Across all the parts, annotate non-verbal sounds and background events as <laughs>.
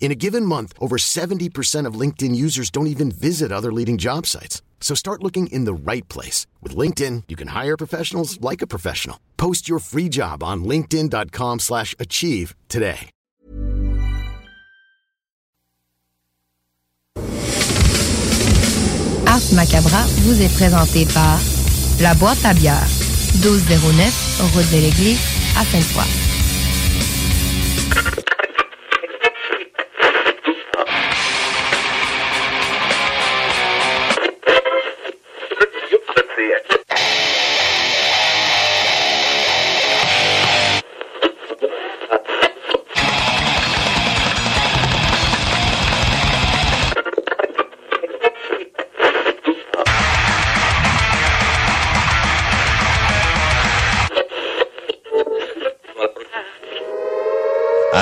In a given month, over 70% of LinkedIn users don't even visit other leading job sites. So start looking in the right place. With LinkedIn, you can hire professionals like a professional. Post your free job on linkedin.com slash achieve today. Ars Macabra vous est présenté par La Boîte à bière, 1209, route de l'église, à Sainte-Foy.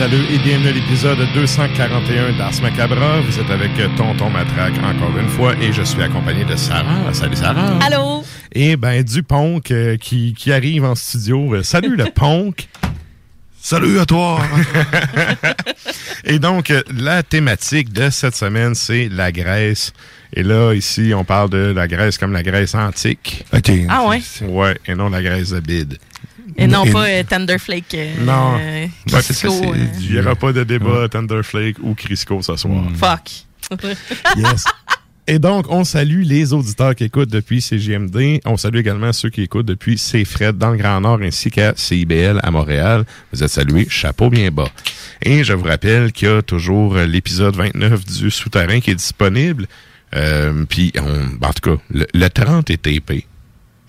Métalleux et bienvenue à l'épisode 241 d'Ars Macabra. Vous êtes avec Tonton Matraque encore une fois et je suis accompagné de Sarah. Salut Sarah. Allô? Et ben du Ponk euh, qui, qui arrive en studio. Euh, salut le <laughs> Ponk. Salut à toi. <laughs> et donc euh, la thématique de cette semaine c'est la Grèce. Et là ici on parle de la Grèce comme la Grèce antique. OK. Ah ouais? Ouais, et non la Grèce de bide. Et non Et- pas euh, Tenderflake. euh, Non. euh, Ben, ça, euh, Il n'y aura pas de débat Thunderflake ou Crisco ce soir. Fuck. <laughs> Yes. Et donc, on salue les auditeurs qui écoutent depuis CGMD. On salue également ceux qui écoutent depuis CFRED dans le Grand Nord ainsi qu'à CIBL à Montréal. Vous êtes salués, chapeau bien bas. Et je vous rappelle qu'il y a toujours l'épisode 29 du Souterrain qui est disponible. Euh, Puis, en tout cas, le, le 30 est tapé.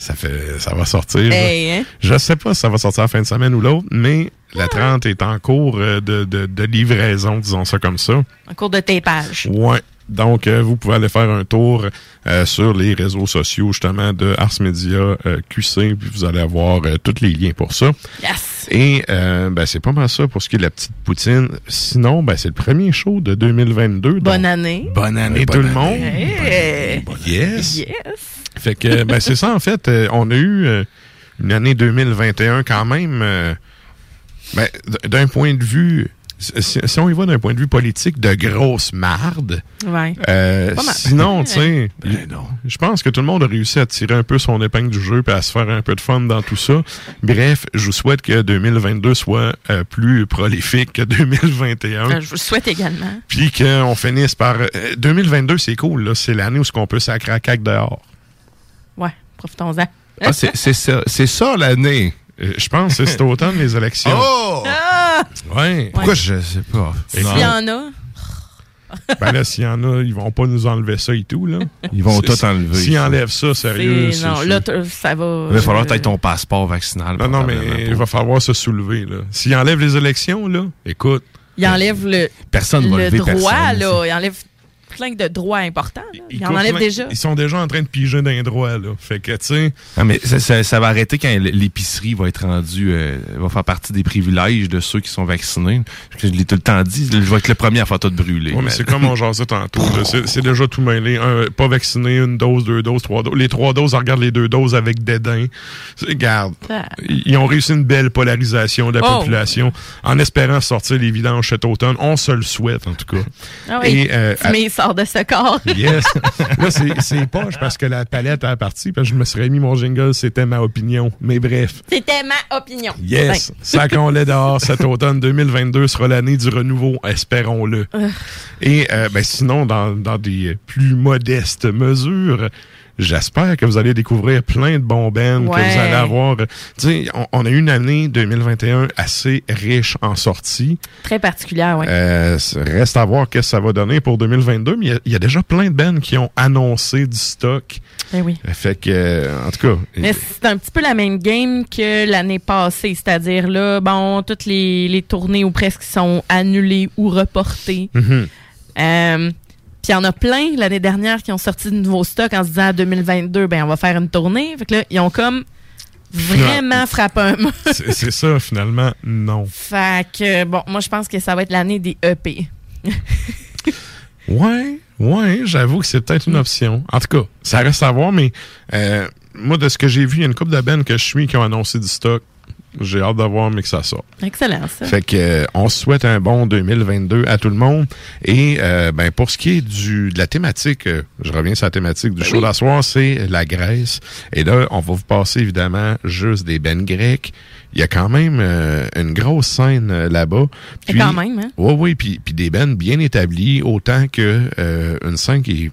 Ça fait, ça va sortir. Hey, hein? Je sais pas si ça va sortir la fin de semaine ou l'autre, mais la 30 est en cours euh, de, de, de livraison, disons ça comme ça. En cours de tapage. Ouais. Donc, euh, vous pouvez aller faire un tour euh, sur les réseaux sociaux, justement, de Ars Media euh, QC, puis vous allez avoir euh, tous les liens pour ça. Yes. Et ben, c'est pas mal ça pour ce qui est de la petite poutine. Sinon, ben, c'est le premier show de 2022. donc- Bonne année. Bonne année, Et tout bonne le monde. Hey. Yes. Yes. Fait que, ben, c'est ça, en fait. euh, on a eu euh, une année 2021 quand même, euh, ben, d'un point de vue, si, si on y va d'un point de vue politique, de grosse marde. Ouais. Euh, Pas mal. sinon, tu sais, <laughs> Ben non. je pense que tout le monde a réussi à tirer un peu son épingle du jeu et à se faire un peu de fun dans tout ça. Bref, je vous souhaite que 2022 soit euh, plus prolifique que 2021. Euh, Je vous le souhaite également. Puis qu'on finisse par... euh, 2022, c'est cool. là. C'est l'année où ce qu'on peut sacrer à cac dehors. Ouais, profitons-en. Ah, c'est c'est ça, c'est ça l'année. Euh, Je pense que c'est cet automne, les élections. Oh! Ah! Ouais. Pourquoi je sais pas? S'il y en a, Ben là, s'il y en a, ils vont pas nous enlever ça et tout, là. Ils vont C'est- tout enlever. S'ils enlèvent ça, sérieux, c'est. Non, c'est- là, ça va. Il va falloir peut-être ton passeport vaccinal. Non, non, mais il va falloir se soulever, là. S'ils enlèvent les élections, là, écoute, Il enlève le, Personne va le lever droit, personne, là. Il enlève plein de droits importants. là. Ils Il en coupent enlève plein- déjà. Ils sont déjà en train de piger d'un droit, là. Fait que, tu sais, Ah, mais ça, ça- ça va arrêter quand l'épicerie va être rendue, euh, va faire partie des privilèges de ceux qui sont vaccinés. Je l'ai tout le temps dit, je vais être le premier à faire tout brûler. Ouais, mais c'est comme on jasait tantôt. C'est déjà tout mêlé. Un, pas vacciné, une dose, deux doses, trois doses. Les trois doses, on regarde les deux doses avec dédain. Regarde, Ah. ils ont réussi une belle polarisation de la Oh. population en espérant sortir les vidanges cet automne. On se le souhaite, en tout cas. Ah oui. Et, euh, à- Mais il sort de ce corps. <laughs> Yes. Là, c'est- poche parce que la palette a parti. Parce que je me serais mis mon jingle, c'était ma opinion. Mais bref. C'était ma opinion. Yes. Sacons-les <laughs> dehors. Cet automne 2022 sera l'année du renouveau, espérons-le. Et euh, ben, sinon, dans, dans des plus modestes mesures, j'espère que vous allez découvrir plein de bons bands, que vous allez avoir... Tu sais, on, on a eu une année 2021 assez riche en sorties. Très particulière, oui. Euh, reste à voir qu'est-ce que ça va donner pour 2022, mais il y a- il y, a déjà plein de bands qui ont annoncé du stock. Ben oui. Fait que, euh, en tout cas... Mais c'est un petit peu la même game que l'année passée, c'est-à-dire là, bon, toutes les, les tournées ou presque sont annulées ou reportées. Mhm. Euh, Puis il y en a plein l'année dernière qui ont sorti de nouveaux stocks en se disant 2022, ben on va faire une tournée. Fait que là, ils ont comme vraiment frappé un mur. C'est ça, finalement, non. Fait que bon, moi je pense que ça va être l'année des EP. <laughs> Ouais, ouais, j'avoue que c'est peut-être une option. En tout cas, ça reste à voir, mais euh, moi, de ce que j'ai vu, il y a une couple de que je suis qui ont annoncé du stock. J'ai hâte de voir, mais que ça sort. Excellent ça. Fait que euh, on souhaite un bon 2022 à tout le monde. Et euh, ben pour ce qui est du de la thématique, euh, je reviens sur la thématique du show d'asseoir, c'est la Grèce. Et là, on va vous passer évidemment juste des bennes grecques. Il y a quand même euh, une grosse scène euh, là-bas. Et quand même, hein? Oui, oui, puis, puis des bennes bien établies, autant que euh, une scène qui est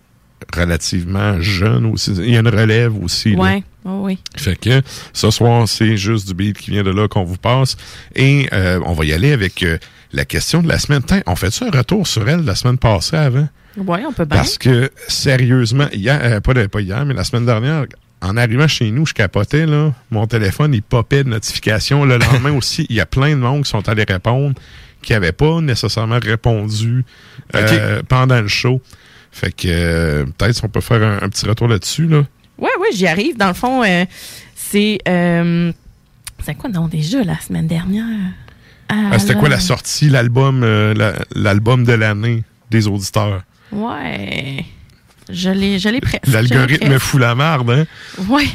relativement jeune aussi. Il y a une relève aussi. là. Ouais, oui. Fait que ce soir, c'est juste du beat qui vient de là qu'on vous passe. Et euh, on va y aller avec euh, la question de la semaine. Tiens, on fait-tu un retour sur elle la semaine passée avant? Ouais, on peut bien. Parce que, sérieusement, hier, euh, pas, hier, mais la semaine dernière, en arrivant chez nous, je capotais, là. Mon téléphone, il popait de notifications. Le lendemain <laughs> aussi, il y a plein de monde qui sont allés répondre, qui n'avaient pas nécessairement répondu pendant le show. Fait que, peut-être si on peut faire un, un petit retour là-dessus, là. Ouais, ouais, j'y arrive. Dans le fond, euh, c'est. euh, c'est quoi, non, déjà, la semaine dernière? Ah, C'était quoi la sortie, l'album euh, la- l'album de l'année des auditeurs? Ouais. Je l'ai, je l'ai presque. L'algorithme fout la marde, hein? Ouais.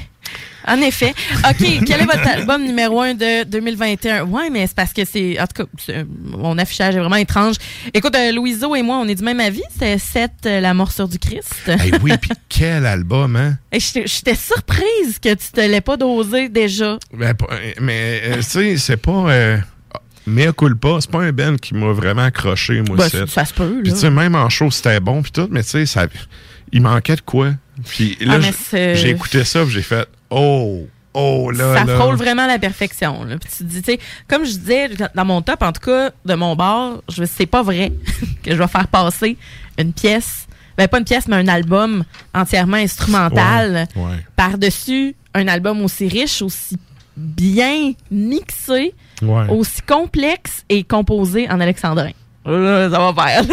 En effet. OK, quel est votre album numéro un de 2021? Ouais, mais c'est parce que c'est. En tout cas, mon affichage est vraiment étrange. Écoute, euh, Louiseau et moi, on est du même avis. C'est 7, La morsure du Christ. Eh oui, puis quel album, hein? <laughs> J'étais surprise que tu te l'aies pas dosé déjà. Ben, pas- mais, euh, tu sais, c'est pas... Euh, Mea culpa, c'est pas un band qui m'a vraiment accroché, moi, Ben, c'est. ça se peut, Puis là. tu sais, même en show, c'était bon, puis tout, mais tu sais, ça... il manquait de quoi. Puis là, Ah, mais c'est- j'ai écouté ça, puis j'ai fait « Oh! Oh, là, ça là! frôle vraiment la perfection. Là. Puis tu te dis, tu sais, comme je disais dans mon top, en tout cas, de mon bar, je c'est pas vrai <laughs> que je vais faire passer une pièce, ben pas une pièce, mais un album entièrement instrumental Ouais, ouais. par-dessus un album aussi riche, aussi bien mixé, Ouais, aussi complexe et composé en alexandrin. Ça va faire.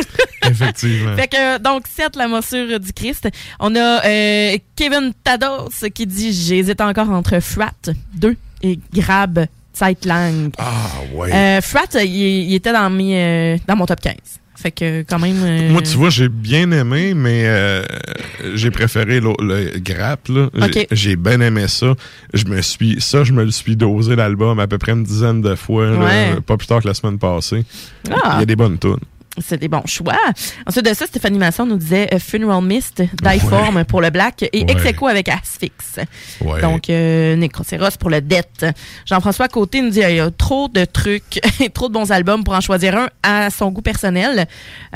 <laughs> effectivement. Fait que, donc, 7, la morsure du Christ. On a euh, Kevin Tados qui dit J'hésite encore entre Frat 2 et Grab Zeitlang. Ah, ouais. Euh, Frat, il, il était dans, mes, euh, dans mon top 15. Fait que, quand même. euh, Moi, tu vois, j'ai bien aimé, mais euh, j'ai préféré le, le grappe. J'ai- bien aimé ça. Je me suis, ça, je me le suis dosé l'album à peu près une dizaine de fois, là, pas plus tard que la semaine passée. Ah. Il y a des bonnes tunes. C'est des bons choix. Ensuite de ça, Stéphanie Masson nous disait euh, Funeral Mist, Dieform pour le Black et Ouais. Ex Aequo avec Asphyx. Ouais. Donc, euh, Necroceros pour le Dette. Jean-François Côté nous dit il y a trop de trucs, <laughs> trop de bons albums pour en choisir un à son goût personnel.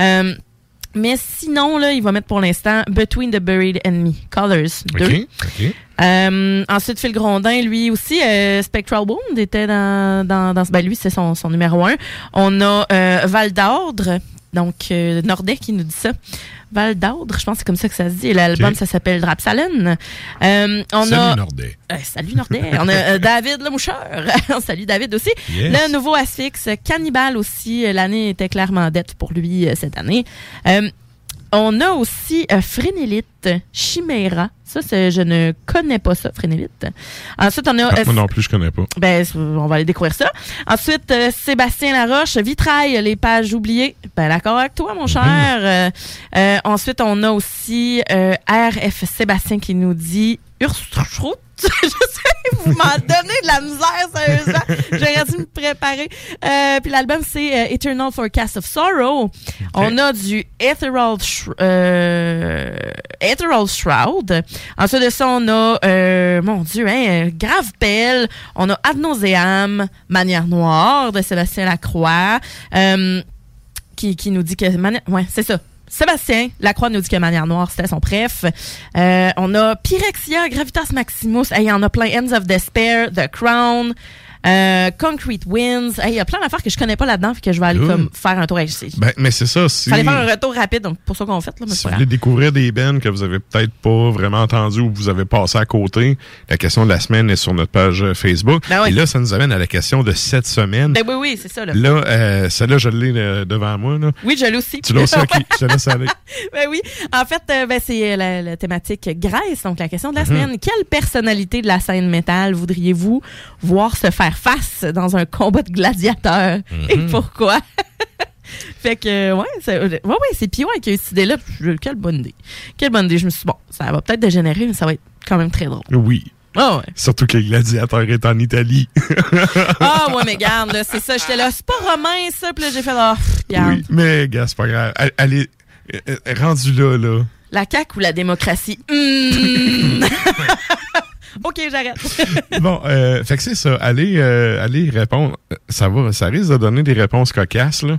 Euh, mais sinon, là, il va mettre pour l'instant Between the Buried and Me, Colors 2. OK. OK. Euh, ensuite, Phil Grondin, lui aussi, euh, Spectral Wound était dans, dans, dans ce- ben lui, c'est son, son numéro un. On a euh, Val d'Ordre, donc euh, Nordet qui nous dit ça. Val d'Ordre, je pense que c'est comme ça que ça se dit. L'album, ça s'appelle Drapsalen. Euh, on Salut, a Nordet. euh, salut Nordet. on a euh, David Lemoucheur. <laughs> salut David aussi. Yes. Le nouveau Asphyx, Cannibal aussi. Euh, L'année était clairement dette pour lui cette année. On a aussi euh, Frénélite, Chimera. Ça, c'est- je ne connais pas ça, Frénélite. Ensuite, on a... Ah, euh, moi non plus, je connais pas. ben, on va aller découvrir ça. Ensuite, euh, Sébastien Laroche, Vitrail, les pages oubliées. Ben, d'accord avec toi, mon cher. Euh, euh, ensuite, on a aussi euh, RF Sébastien qui nous dit Urstrut. <laughs> Je sais, vous m'en <laughs> donnez de la misère, sérieusement. J'aurais dû me préparer. Euh, puis l'album, c'est euh, Eternal Forecast of Sorrow. On a du Ethereal, euh, Ethereal Shroud. Ensuite de ça, on a, euh, mon Dieu, hein, Grave Belle. On a Ad Nauseam, Manière Noire de Sébastien Lacroix. Qui, qui nous dit que... Ouais, c'est ça. Sébastien Lacroix nous dit que Manière Noire, c'était son préf. Euh, on a Pyrexia, Gravitas Maximus. Hey, Il y en a plein. Ends of Despair, The Crown, euh, Concrete Winds. Hey, Il y a plein d'affaires que je connais pas là-dedans, que je vais aller Cool. comme, faire un tour. C'est- Ben, mais c'est ça. Si, Fallait faire un retour rapide, donc pour ça qu'on fait. Là, mais si vous voulez découvrir des bands que vous avez peut-être pas vraiment entendu ou que vous avez passé à côté, la question de la semaine est sur notre page euh, Facebook. Ben oui. Et là, ça nous amène à la question de cette semaine. Ben oui, oui, c'est ça. Là. Là, euh, celle-là, je l'ai euh, devant moi. Là. Oui, je l'ai aussi. Tu l'as aussi, <laughs> ok, je te laisse aller. <laughs> Ben oui. En fait, euh, ben, c'est euh, la, la thématique Grèce, donc la question de la Mhm. semaine. Quelle personnalité de la scène métal voudriez-vous voir se faire face dans un combat de gladiateurs Mhm. et pourquoi? <laughs> fait que, ouais, c'est, ouais, ouais, c'est Pio qui a eu cette idée-là. Quelle bonne idée. Quelle bonne idée. Je me suis dit, bon, ça va peut-être dégénérer, mais ça va être quand même très drôle. Oui. Ouais. Surtout que le gladiateur est en Italie. <laughs> Ah, ouais, mais garde, là, c'est ça. J'étais là, c'est pas romain, ça. Puis là, j'ai fait, pff, garde. oui, mais gars, c'est pas grave. Elle- Allez, euh, euh, rendu là, là. La CAQ ou la démocratie? Hmm. <laughs> OK, j'arrête. <laughs> Bon, euh, fait que c'est ça. Allez, euh, allez répondre. Ça va, ça risque de donner des réponses cocasses, là.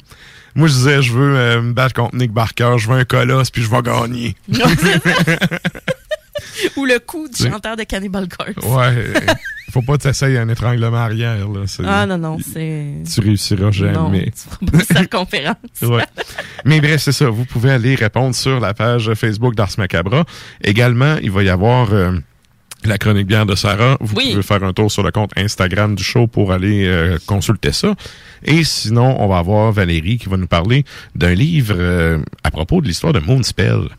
Moi, je disais, je veux euh, me battre contre Nick Barker, je veux un colosse, puis je vais gagner. <laughs> Ou le coup du chanteur de Cannibal Corpse. Ouais. euh, faut pas t'essayer un étranglement arrière, là. Ah non, non, c'est... Tu réussiras Non, jamais. tu feras pas de circonférence. <laughs> Ouais. Mais bref, c'est ça. Vous pouvez aller répondre sur la page Facebook d'Ars Macabra. Également, il va y avoir euh, la chronique bière de Sarah. Vous Oui. pouvez faire un tour sur le compte Instagram du show pour aller euh, consulter ça. Et sinon, on va avoir Valérie qui va nous parler d'un livre euh, à propos de l'histoire de Moonspell.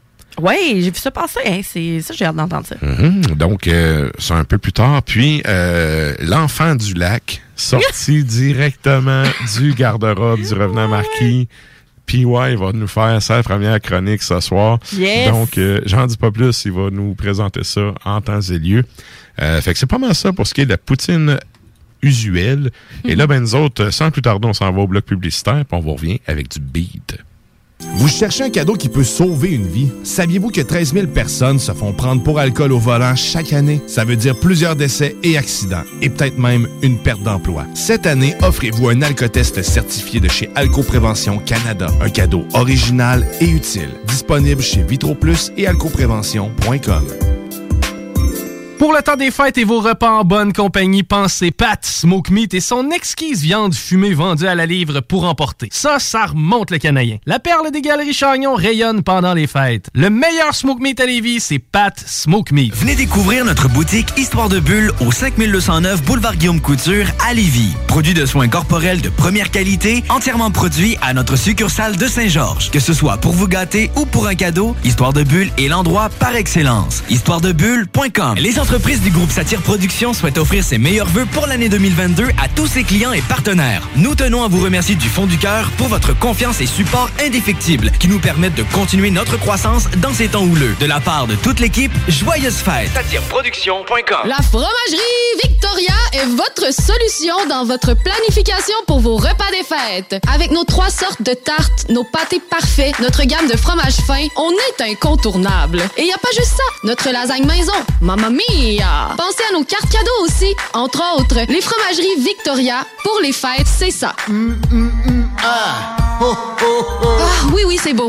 Oui, j'ai vu ça passer. Hein, c'est ça, j'ai hâte d'entendre ça. Mhm. Donc, euh, c'est un peu plus tard. Puis, euh, L'Enfant du lac, sorti <laughs> directement du garde-robe du revenant marquis. PY va nous faire sa première chronique ce soir. Yes! Donc, euh, j'en dis pas plus. Il va nous présenter ça en temps et lieu. Euh, fait que c'est pas mal ça pour ce qui est de la poutine usuelle. Et là, ben, nous autres, sans plus tarder, on s'en va au bloc publicitaire, puis on vous revient avec du beat. Vous cherchez un cadeau qui peut sauver une vie? Saviez-vous que 13 000 personnes se font prendre pour alcool au volant chaque année? Ça veut dire plusieurs décès et accidents, et peut-être même une perte d'emploi. Cette année, offrez-vous un alcotest certifié de chez Alcoprévention Canada. Un cadeau original et utile. Disponible chez VitroPlus et alcoprévention.com. Pour le temps des fêtes et vos repas en bonne compagnie, pensez Pat Smoke Meat et son exquise viande fumée vendue à la livre pour emporter. Ça, ça remonte le canadien. La perle des galeries Chagnon rayonne pendant les fêtes. Le meilleur Smoke Meat à Lévis, c'est Pat Smoke Meat. Venez découvrir notre boutique Histoire de Bulle au 5209 Boulevard Guillaume Couture à Lévis. Produit de soins corporels de première qualité, entièrement produit à notre succursale de Saint-Georges. Que ce soit pour vous gâter ou pour un cadeau, Histoire de Bulle est l'endroit par excellence. Histoiredebulle.com entreprises du groupe Satire Productions souhaitent offrir ses meilleurs vœux pour l'année 2022 à tous ses clients et partenaires. Nous tenons à vous remercier du fond du cœur pour votre confiance et support indéfectible qui nous permettent de continuer notre croissance dans ces temps houleux. De la part de toute l'équipe, joyeuses fêtes. SatireProduction.com La fromagerie Victoria est votre solution dans votre planification pour vos repas des fêtes. Avec nos trois sortes de tartes, nos pâtés parfaits, notre gamme de fromages fins, on est incontournable. Et y a pas juste ça, notre lasagne maison, mamma mia! Pensez à nos cartes cadeaux aussi. Entre autres, les fromageries Victoria, pour les fêtes, c'est ça. Ah, oui, oui, c'est beau.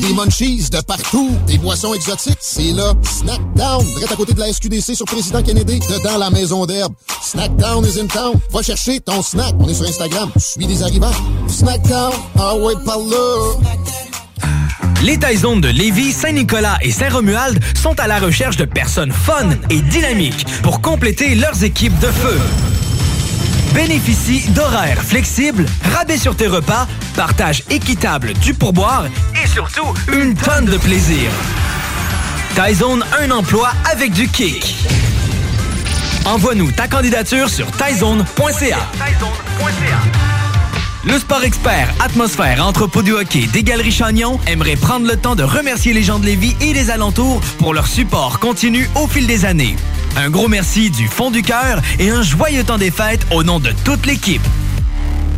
Des munchies de partout. Des boissons exotiques. C'est là. Snackdown. Direct à côté de la SQDC sur Président Kennedy. Dedans la maison d'herbe. Snackdown is in town. Va chercher ton snack. On est sur Instagram. Suis des arrivants. Snackdown. Ah ouais, par là. Les Taizones de Lévis, Saint-Nicolas et Saint-Romuald sont à la recherche de personnes fun et dynamiques pour compléter leurs équipes de feu. Bénéficie d'horaires flexibles, rabais sur tes repas, partage équitable du pourboire et surtout une tonne de plaisir. Taizone, un emploi avec du kick. Envoie-nous ta candidature sur taizone.ca. Le sport expert Atmosphère Entrepôt du hockey des Galeries Chagnon aimerait prendre le temps de remercier les gens de Lévis et des alentours pour leur support continu au fil des années. Un gros merci du fond du cœur et un joyeux temps des fêtes au nom de toute l'équipe.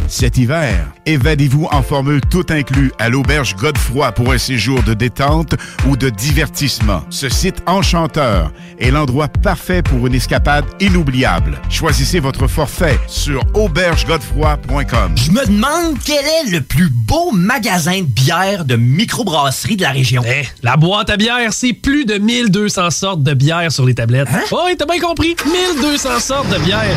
Cet hiver, évadez-vous en formule tout inclus à l'auberge Godefroy pour un séjour de détente ou de divertissement. Ce site enchanteur est l'endroit parfait pour une escapade inoubliable. Choisissez votre forfait sur aubergegodefroy.com. Je me demande quel est le plus beau magasin de bière de microbrasserie de la région. Eh, la boîte à bière, c'est plus de 1200 sortes de bière sur les tablettes. Hein? Oh, oui, t'as bien compris. 1200 sortes de bière.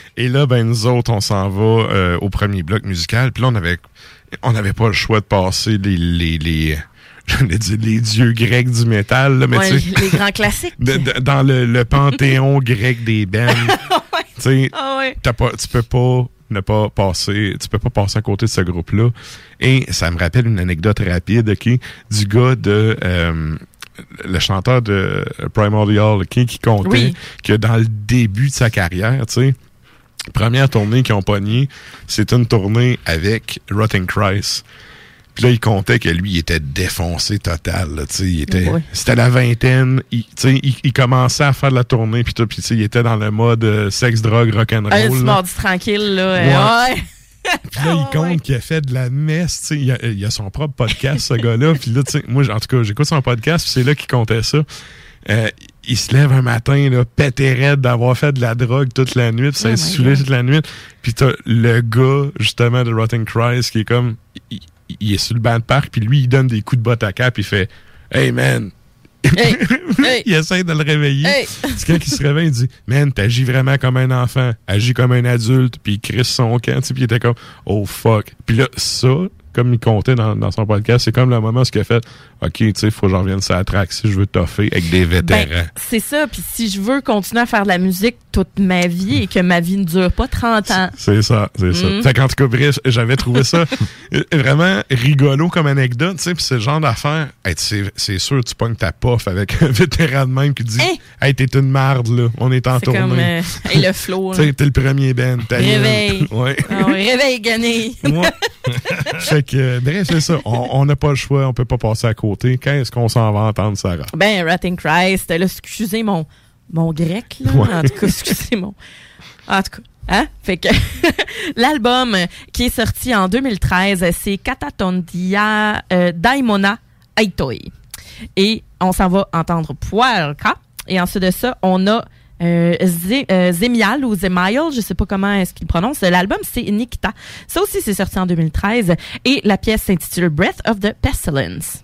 Et là, ben, nous autres, on s'en va euh, au premier bloc musical. Puis là, on avait, on n'avait pas le choix de passer les, les, les, <laughs> j'allais dire les dieux grecs du métal, là, mais Ouais, les grands classiques. <laughs> de- de- dans le, le panthéon <laughs> grec des bands. Tu sais, Ah ouais. pas, tu peux pas ne pas passer, tu peux pas passer à côté de ce groupe-là. Et ça me rappelle une anecdote rapide, ok, du gars de, euh, le chanteur de Primordial, ok, qui comptait Oui. que dans le début de sa carrière, tu sais, première tournée qu'ils ont pognée, c'est une tournée avec Rotting Christ. Puis là, il comptait que lui, il était défoncé total. là, tu sais, il était. C'était la vingtaine. Il, tu sais, il, il commençait à faire de la tournée. Puis il était dans le mode euh, sexe, drogue, rock'n'roll. Un petit mardi tranquille, là. Ouais. ouais. Puis là, il <laughs> compte qu'il a fait de la messe. tu sais, Il a, il a son propre podcast, ce gars-là. Puis là, tu sais, moi, en tout cas, j'écoute son podcast, puis c'est là qu'il comptait ça. Euh, il se lève un matin, là, pété raide d'avoir fait de la drogue toute la nuit, puis ça Oh saoulé toute la nuit. Puis t'as le gars, justement, de Rotten Christ, qui est comme... Il, il est sur le banc de parc, puis lui, il donne des coups de botte à cap, puis il fait « Hey, man! Hey, <laughs> hey. il essaie de le réveiller. Hey. C'est quand il se réveille, il dit Man, t'agis vraiment comme un enfant, agis comme un adulte, puis il crisse son camp, puis il était comme Oh fuck. Puis là, ça, comme il comptait dans, dans son podcast, c'est comme le moment où il a fait OK, tu sais, faut que je revienne sur la track si je veux toffer avec des vétérans. Ben, c'est ça. Puis si je veux continuer à faire de la musique toute ma vie et que ma vie ne dure pas 30 ans. C'est ça, c'est ça. Mm. Fait qu'en tout cas, j'avais trouvé ça <laughs> vraiment rigolo comme anecdote, tu sais, puis c'est le genre d'affaire, hey, c'est sûr, tu pognes ta pof avec un vétéran de même qui dit Hein? Hey, t'es une marde, là, on est en C'est tournée. comme euh, hey, le flow. <laughs> Tu là. sais, t'es le premier Ben. ta gueule. Réveil. Ouais. Ah ouais, réveil gagné. Ouais. <laughs> fait que, euh, bref, c'est ça. On n'a pas le choix, on peut pas passer à côté. Quand est-ce qu'on s'en va entendre, Sarah? Ben, Rotting Christ, là, excusez mon, mon grec, là. Ouais. En tout cas, excusez mon. En tout cas. Hein? Fait que <laughs> l'album qui est sorti en 2013, c'est Katatondia euh, Daimona Aitoi. Et on s'en va entendre Puerca. Et ensuite de ça, on a euh, Zé- euh, Zemial ou Zemial, je sais pas comment est-ce qu'il prononce. L'album, c'est Nikita. Ça aussi, c'est sorti en 2013. Et la pièce s'intitule Breath of the Pestilence.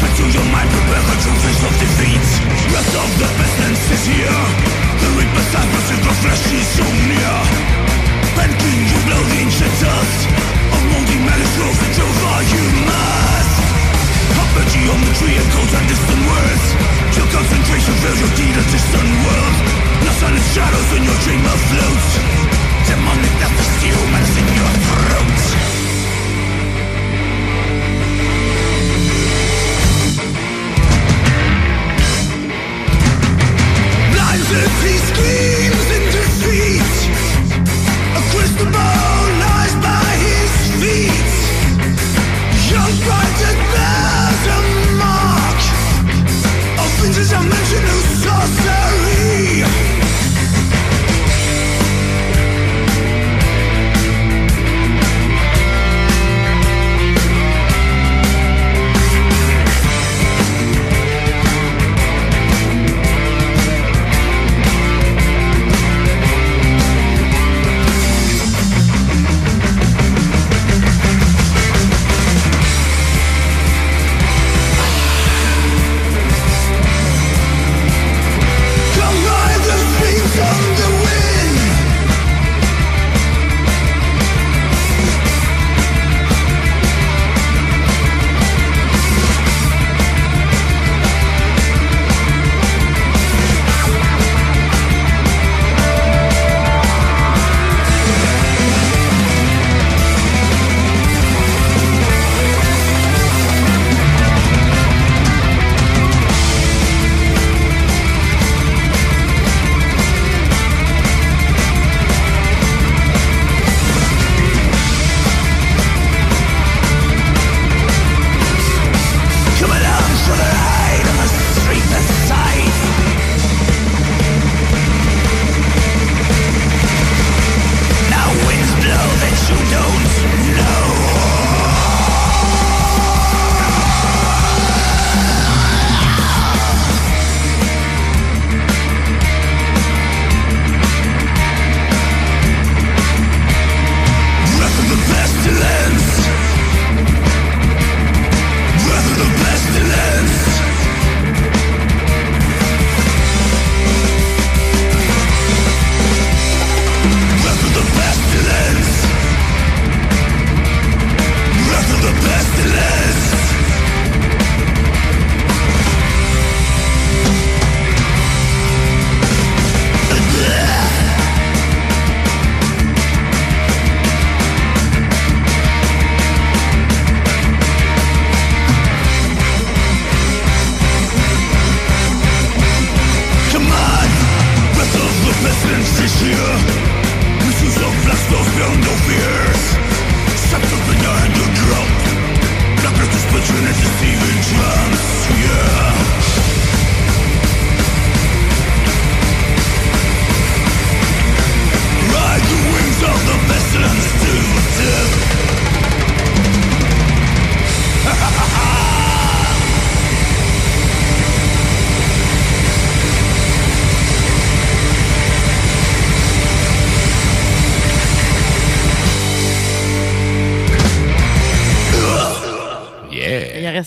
Spit to your mind, prepare the face of defeat. Rest of the pestilence is here. The reaper's time, the flesh is so near. And king, you blow the ancient dust. Of moldy melancholy, the drove you must. The tree and codes and distant words. Your concentration fills your deed a distant world. Lost on its shadows when your dream afloats. Demonic death is humans in your throat. As he screams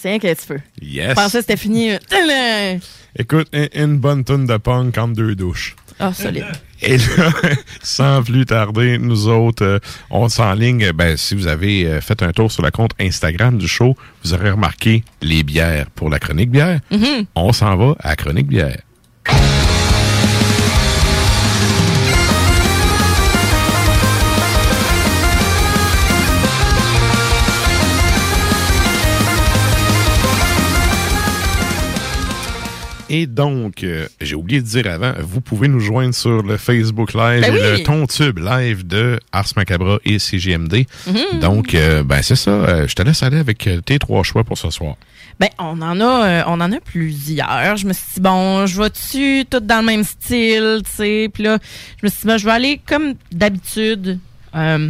Rien qu'un petit peu. Yes. Je pensais que c'était fini. <laughs> Écoute, une, bonne tonne de punk entre deux douches. Ah, solide. Et là, <laughs> sans plus tarder, nous autres, euh, on s'enligne. Ben, si vous avez euh, fait un tour sur le compte Instagram du show, vous aurez remarqué les bières pour la chronique bière. Mhm. On s'en va à la chronique bière. Et donc, euh, j'ai oublié de dire avant, vous pouvez nous joindre sur le Facebook Live Ben et oui. le Tontube Live de Ars Macabra et CGMD. Mhm. Donc, euh, ben c'est ça. euh, je te laisse aller avec tes trois choix pour ce soir. Ben, on en a, on en a plusieurs. Je me suis dit, bon, je vais dessus, tout dans le même style, tu sais. Puis là, je me suis dit, ben, je vais aller comme d'habitude. euh,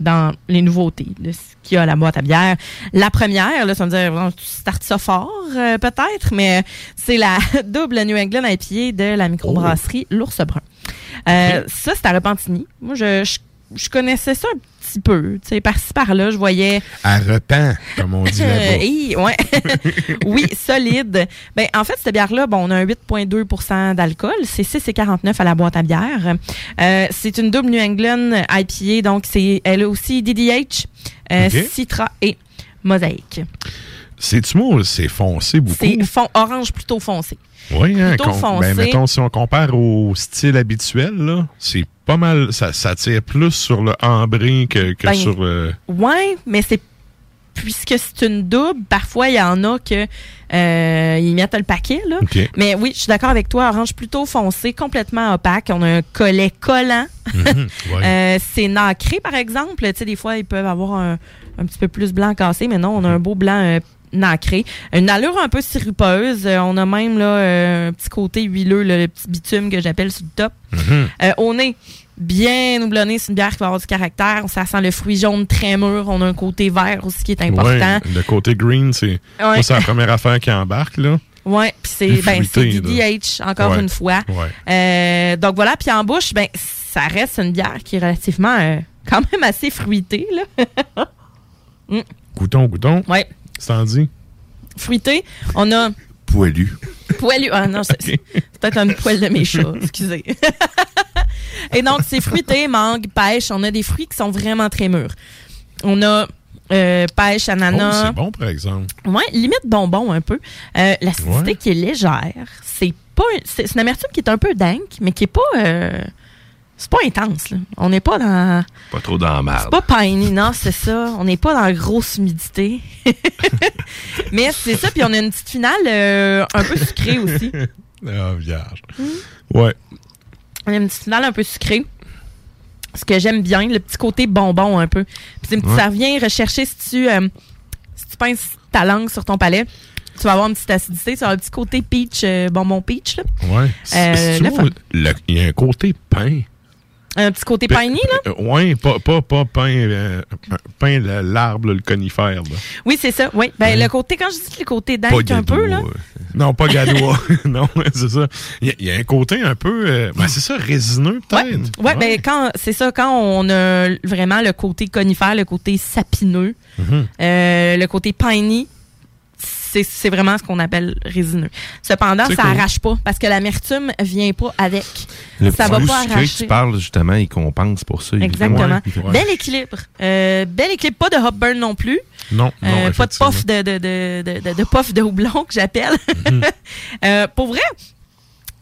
dans les nouveautés de ce qu'il y a à la boîte à bière. La première, là, ça me dire, bon, tu startes ça fort, euh, peut-être, mais c'est la <laughs> double New England IPA de la microbrasserie L'Ours Brun. Euh, Ça, c'est à Repentigny. Moi, je, je, je connaissais ça un petit peu. Tu sais, par-ci, par-là, je voyais... À repent, comme on dit là-bas. <laughs> <laughs> Oui, solide. Ben, en fait, cette bière-là, bon, on a un 8,2% d'alcool. C'est 6,49 à la boîte à bière. Euh, c'est une double New England IPA, donc c'est elle a aussi DDH, euh. Citra et Mosaïque. C'est-tu moi, c'est foncé beaucoup? C'est fond orange plutôt foncé. Oui, hein, plutôt con- foncé. ben, mettons, si on compare au style habituel, là, c'est pas mal, ça, ça tire plus sur le ambré que, que Ben, sur le... Ouais, mais c'est puisque c'est une double, parfois il y en a que euh, ils mettent le paquet là. OK. Mais oui, je suis d'accord avec toi, orange plutôt foncé, complètement opaque. On a un collet collant. Mhm, <laughs> ouais. Euh, c'est nacré par exemple. Tu sais, des fois ils peuvent avoir un, un petit peu plus blanc cassé, mais non, on a un beau blanc. euh, nacré. Une allure un peu sirupeuse. Euh, on a même là euh, un petit côté huileux, le petit bitume que j'appelle sur le top. Mhm. Euh, on est bien houblonné. C'est une bière qui va avoir du caractère. Ça sent le fruit jaune très mûr. On a un côté vert aussi qui est important. Ouais, le côté green, c'est c'est la première affaire qui embarque, là. Ouais, puis c'est ben. DDH encore Ouais. une fois. Ouais. Euh, donc voilà, puis en bouche, ben ça reste une bière qui est relativement euh, quand même assez fruitée là. <laughs> Mm. Goûtons, goûtons. Ouais. C'est en dit? Fruitée, on a Poilu. poilu. Ah non, c'est c'est peut-être un poil de mes chats, excusez. <laughs> Et donc c'est fruité, mangue, pêche, on a des fruits qui sont vraiment très mûrs. On a euh, pêche, Oh, ananas. c'est bon, par exemple. Ouais, limite bonbon un peu. Euh, L'acidité Ouais. qui est légère. C'est pas, c'est une amertume qui est un peu dingue, mais qui est pas, euh, c'est pas intense. Là. On n'est pas dans, Pas trop dans la c'est pas piney, non, c'est ça. On n'est pas dans la grosse humidité. <laughs> mais c'est ça, puis on a une petite finale euh, un peu sucrée aussi. <laughs> Ah, vierge. Mm. Ouais. On a une petite finale un peu sucrée. Ce que j'aime bien, le petit côté bonbon un peu. Puis Ouais. ça revient rechercher si tu, euh, si tu pinces ta langue sur ton palais, tu vas avoir une petite acidité, tu vas avoir un petit côté peach, euh, bonbon peach. Là. Ouais. Euh, le- Il y a un côté pain? Un petit côté Pa- piney, là? Euh, ouais, pas, pas, pas pain, euh, pain, l'arbre, le conifère. Là. Oui, c'est ça. Oui. Ben, le côté, quand je dis le côté dingue un peu, là. gadois. Non, pas gadois. <laughs> <laughs> non, c'est ça. Il y, a- il y a un côté un peu. euh, ben, c'est ça, résineux, peut-être. Ouais, ben, quand, c'est ça, quand on a vraiment le côté conifère, le côté sapineux, Mhm. euh, le côté piney, c'est, vraiment ce qu'on appelle résineux. Cependant, ça cool. arrache pas parce que l'amertume vient pas avec. Le ça va pas sucré que arracher. tu parles, justement, il compense pour ça. Exactement. Bel équilibre. Euh, bel équilibre. Pas de hop burn non plus. Non, non, Euh, pas de puff de, de, de, de, de- de puff de houblon que j'appelle. Mhm. <laughs> Euh, pour vrai,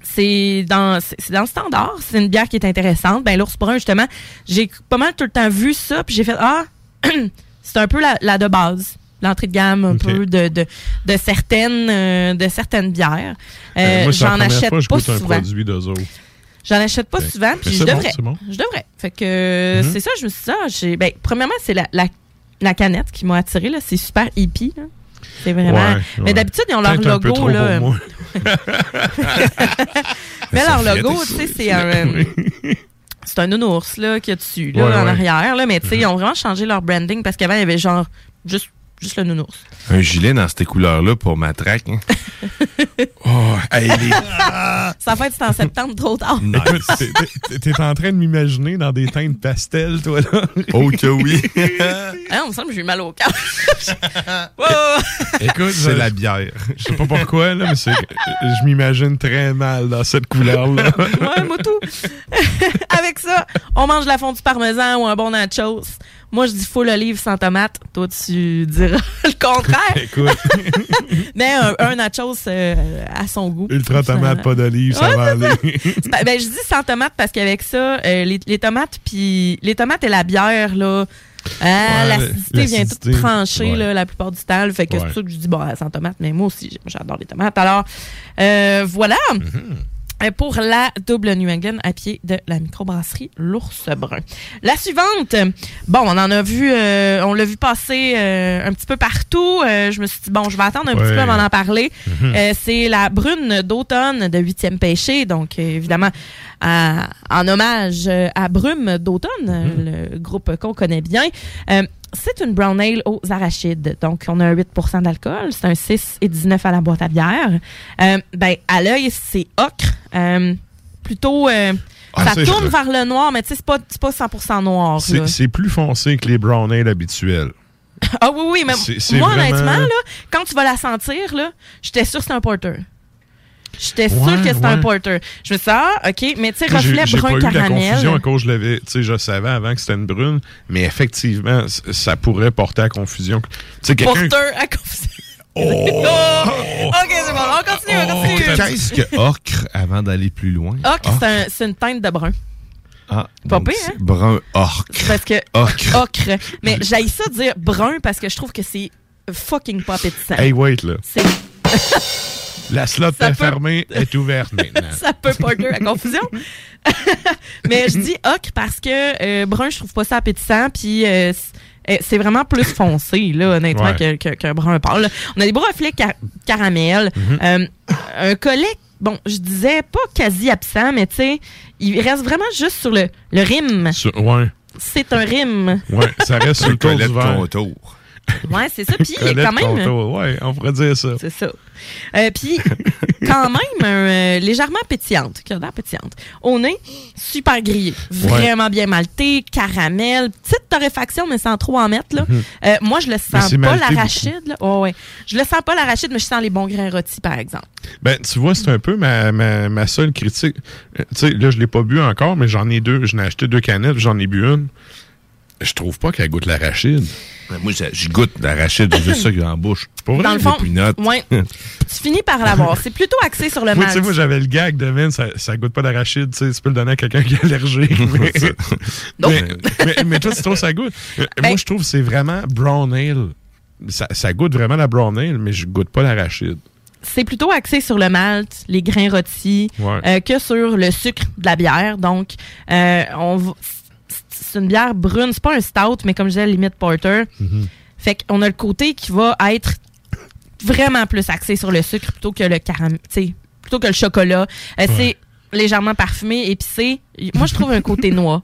c'est dans, dans le standard. C'est une bière qui est intéressante. Ben, l'ours brun, justement, j'ai pas mal tout le temps vu ça, puis j'ai fait Ah, <clears throat> c'est un peu la, la de base. L'entrée de gamme un peu de, de, de certaines euh, de certaines bières. Euh, Euh, moi, J'en achète fois je pas goûte un souvent. produit d'eux autres. J'en achète pas souvent, puis je bon, devrais. bon. Je devrais. Fait que Mhm. c'est ça, je me suis dit, ah, j'ai- ben, premièrement, c'est la, la, la canette qui m'a attiré, là. C'est super hippie, là. C'est vraiment. Ouais, Mais d'habitude, ils ont leur logo, là. <laughs> <laughs> Mais leur logo, tu sais, c'est un. <laughs> C'est un nounours, là, qu'il y a dessus, là, Ouais, en arrière, là. Mais, tu sais, ils ont vraiment changé leur branding parce qu'avant, il y avait genre juste, juste le nounours. Un gilet dans ces couleurs-là pour ma traque. hein. <laughs> Oh, hey, les- <laughs> Ça fait c'est en septembre, trop tard. Écoute, t'es- en train de m'imaginer dans des teintes pastel, toi, là. Oh que oui. <laughs> Ah, on me semble que j'ai eu mal au cœur. Écoute, C'est la bière. Je sais pas pourquoi, là, mais c'est que je m'imagine très mal dans cette couleur-là. Ouais, moi tout. Avec ça, on mange la fondue parmesan ou un bon nachos. Moi, je dis full olive sans tomate. Toi, tu diras <laughs> le contraire. <laughs> Écoute, <laughs> Mais un, un nachos euh, à son goût. ultra tomate, pas d'olive, ça Ouais, va aller. Ben, je dis sans tomate parce qu'avec ça, euh, les, les tomates puis les tomates et la bière, là, hein, Ouais, l'acidité vient l'acidité, tout trancher ouais. là, la plupart du temps. Fait que Ouais. c'est pour ça que je dis bon, sans tomate, mais moi aussi, j'adore les tomates. Alors, euh, voilà. Mm-hmm. Pour la double New England à pied de la microbrasserie L'Ours Brun. La suivante, bon, on en a vu, euh, on l'a vu passer euh, un petit peu partout. Euh, je me suis dit, bon, je vais attendre un petit peu avant d'en parler. Mhm. Euh, c'est la brune d'automne de 8e péché, donc euh, évidemment à- en hommage euh, à Brume d'automne, euh, le groupe qu'on connaît bien. C'est une brown ale aux arachides. Donc, on a un 8% d'alcool. C'est un 6 et 19 à la boîte à bière. Euh, ben, à l'œil, c'est ocre. Euh, plutôt, euh, Ah, ça c'est- tourne vers le noir, mais tu sais, c'est pas, c'est pas 100% noir. C'est c'est plus foncé que les brown ale habituels. Ah oui, oui, mais C'est- c'est moi, vraiment- honnêtement, là, quand tu vas la sentir, j'étais sûre que c'était un porter. J'étais sûre Ouais, que c'était un porter. Je me suis dit, ah, OK, mais tu sais, j'ai- reflet j'ai pas brun eu la confusion à caramel. cause je l'avais, tu sais, je savais avant que c'était une brune, mais effectivement, ça pourrait porter à confusion. Porter à confusion. Oh! <laughs> OK, c'est bon, on continue, on continue. Qu'est-ce que ocre avant d'aller plus loin? Ocre, c'est un- c'est une teinte de brun. Ah, Pas pire, hein? Brun ocre. Parce que. Ocre. Ocre. Mais j'aille ça dire brun parce que je trouve que c'est fucking pas appétissant. Hey, wait, là. C'est. <laughs> La slot est peut- fermée, est ouverte maintenant. <laughs> ça peut porter à confusion. <laughs> Mais je dis ocre parce que euh, brun, je trouve pas ça appétissant. Puis euh, c'est- euh, c'est vraiment plus foncé, là, honnêtement, Ouais. que- que- qu'un brun pâle. On a des beaux reflets car- caramel. Mhm. Euh, un collet, bon, je disais pas quasi absent, mais tu sais, il reste vraiment juste sur le, le rime. Sur- ouais, C'est un rime. ouais, ça reste sur le tour du Colette verre. contour. Ouais, c'est ça. Puis il est Colette quand même. contour, ouais, on pourrait dire ça. C'est ça. Euh, Puis, quand même, euh, légèrement pétillante, qui a l'air pétillante. Au nez, super grillé. Vraiment bien malté, caramel, petite torréfaction, mais sans trop en mettre. Là. Mhm. Euh, moi, je le sens pas, l'arachide. Oh, ouais. Je le sens pas, l'arachide, mais je sens les bons grains rôtis, par exemple. Ben, tu vois, c'est un peu ma, ma, ma seule critique. Tu sais, là, je l'ai pas bu encore, mais j'en ai deux. J'en ai acheté deux canettes, j'en ai bu une. Je trouve pas qu'elle goûte l'arachide. Ben, Moi, je, goûte l'arachide, j'ai juste ça dans la bouche. Vrai? Dans le fond, ouais, <laughs> tu finis par l'avoir. C'est plutôt axé sur le Moi, tu sais, moi, j'avais le gag de man, ça, ça goûte pas d'arachide, tu sais, tu peux le donner à quelqu'un qui est allergique. <laughs> mais, <laughs> mais, mais, mais toi, tu trouves que ça goûte? Euh, Ben- Moi, je trouve que c'est vraiment brown ale. Ça, ça goûte vraiment la brown ale, mais je goûte pas l'arachide. c'est plutôt axé sur le malt, les grains rôtis, Ouais. euh, que sur le sucre de la bière. Donc, euh, on va- c'est une bière brune, c'est pas un stout, mais comme je disais, limite porter. Fait qu'on a le côté qui va être vraiment plus axé sur le sucre plutôt que le caramel, plutôt que le chocolat. Euh, C'est légèrement parfumé, épicé. Moi, je trouve un côté <laughs> noix.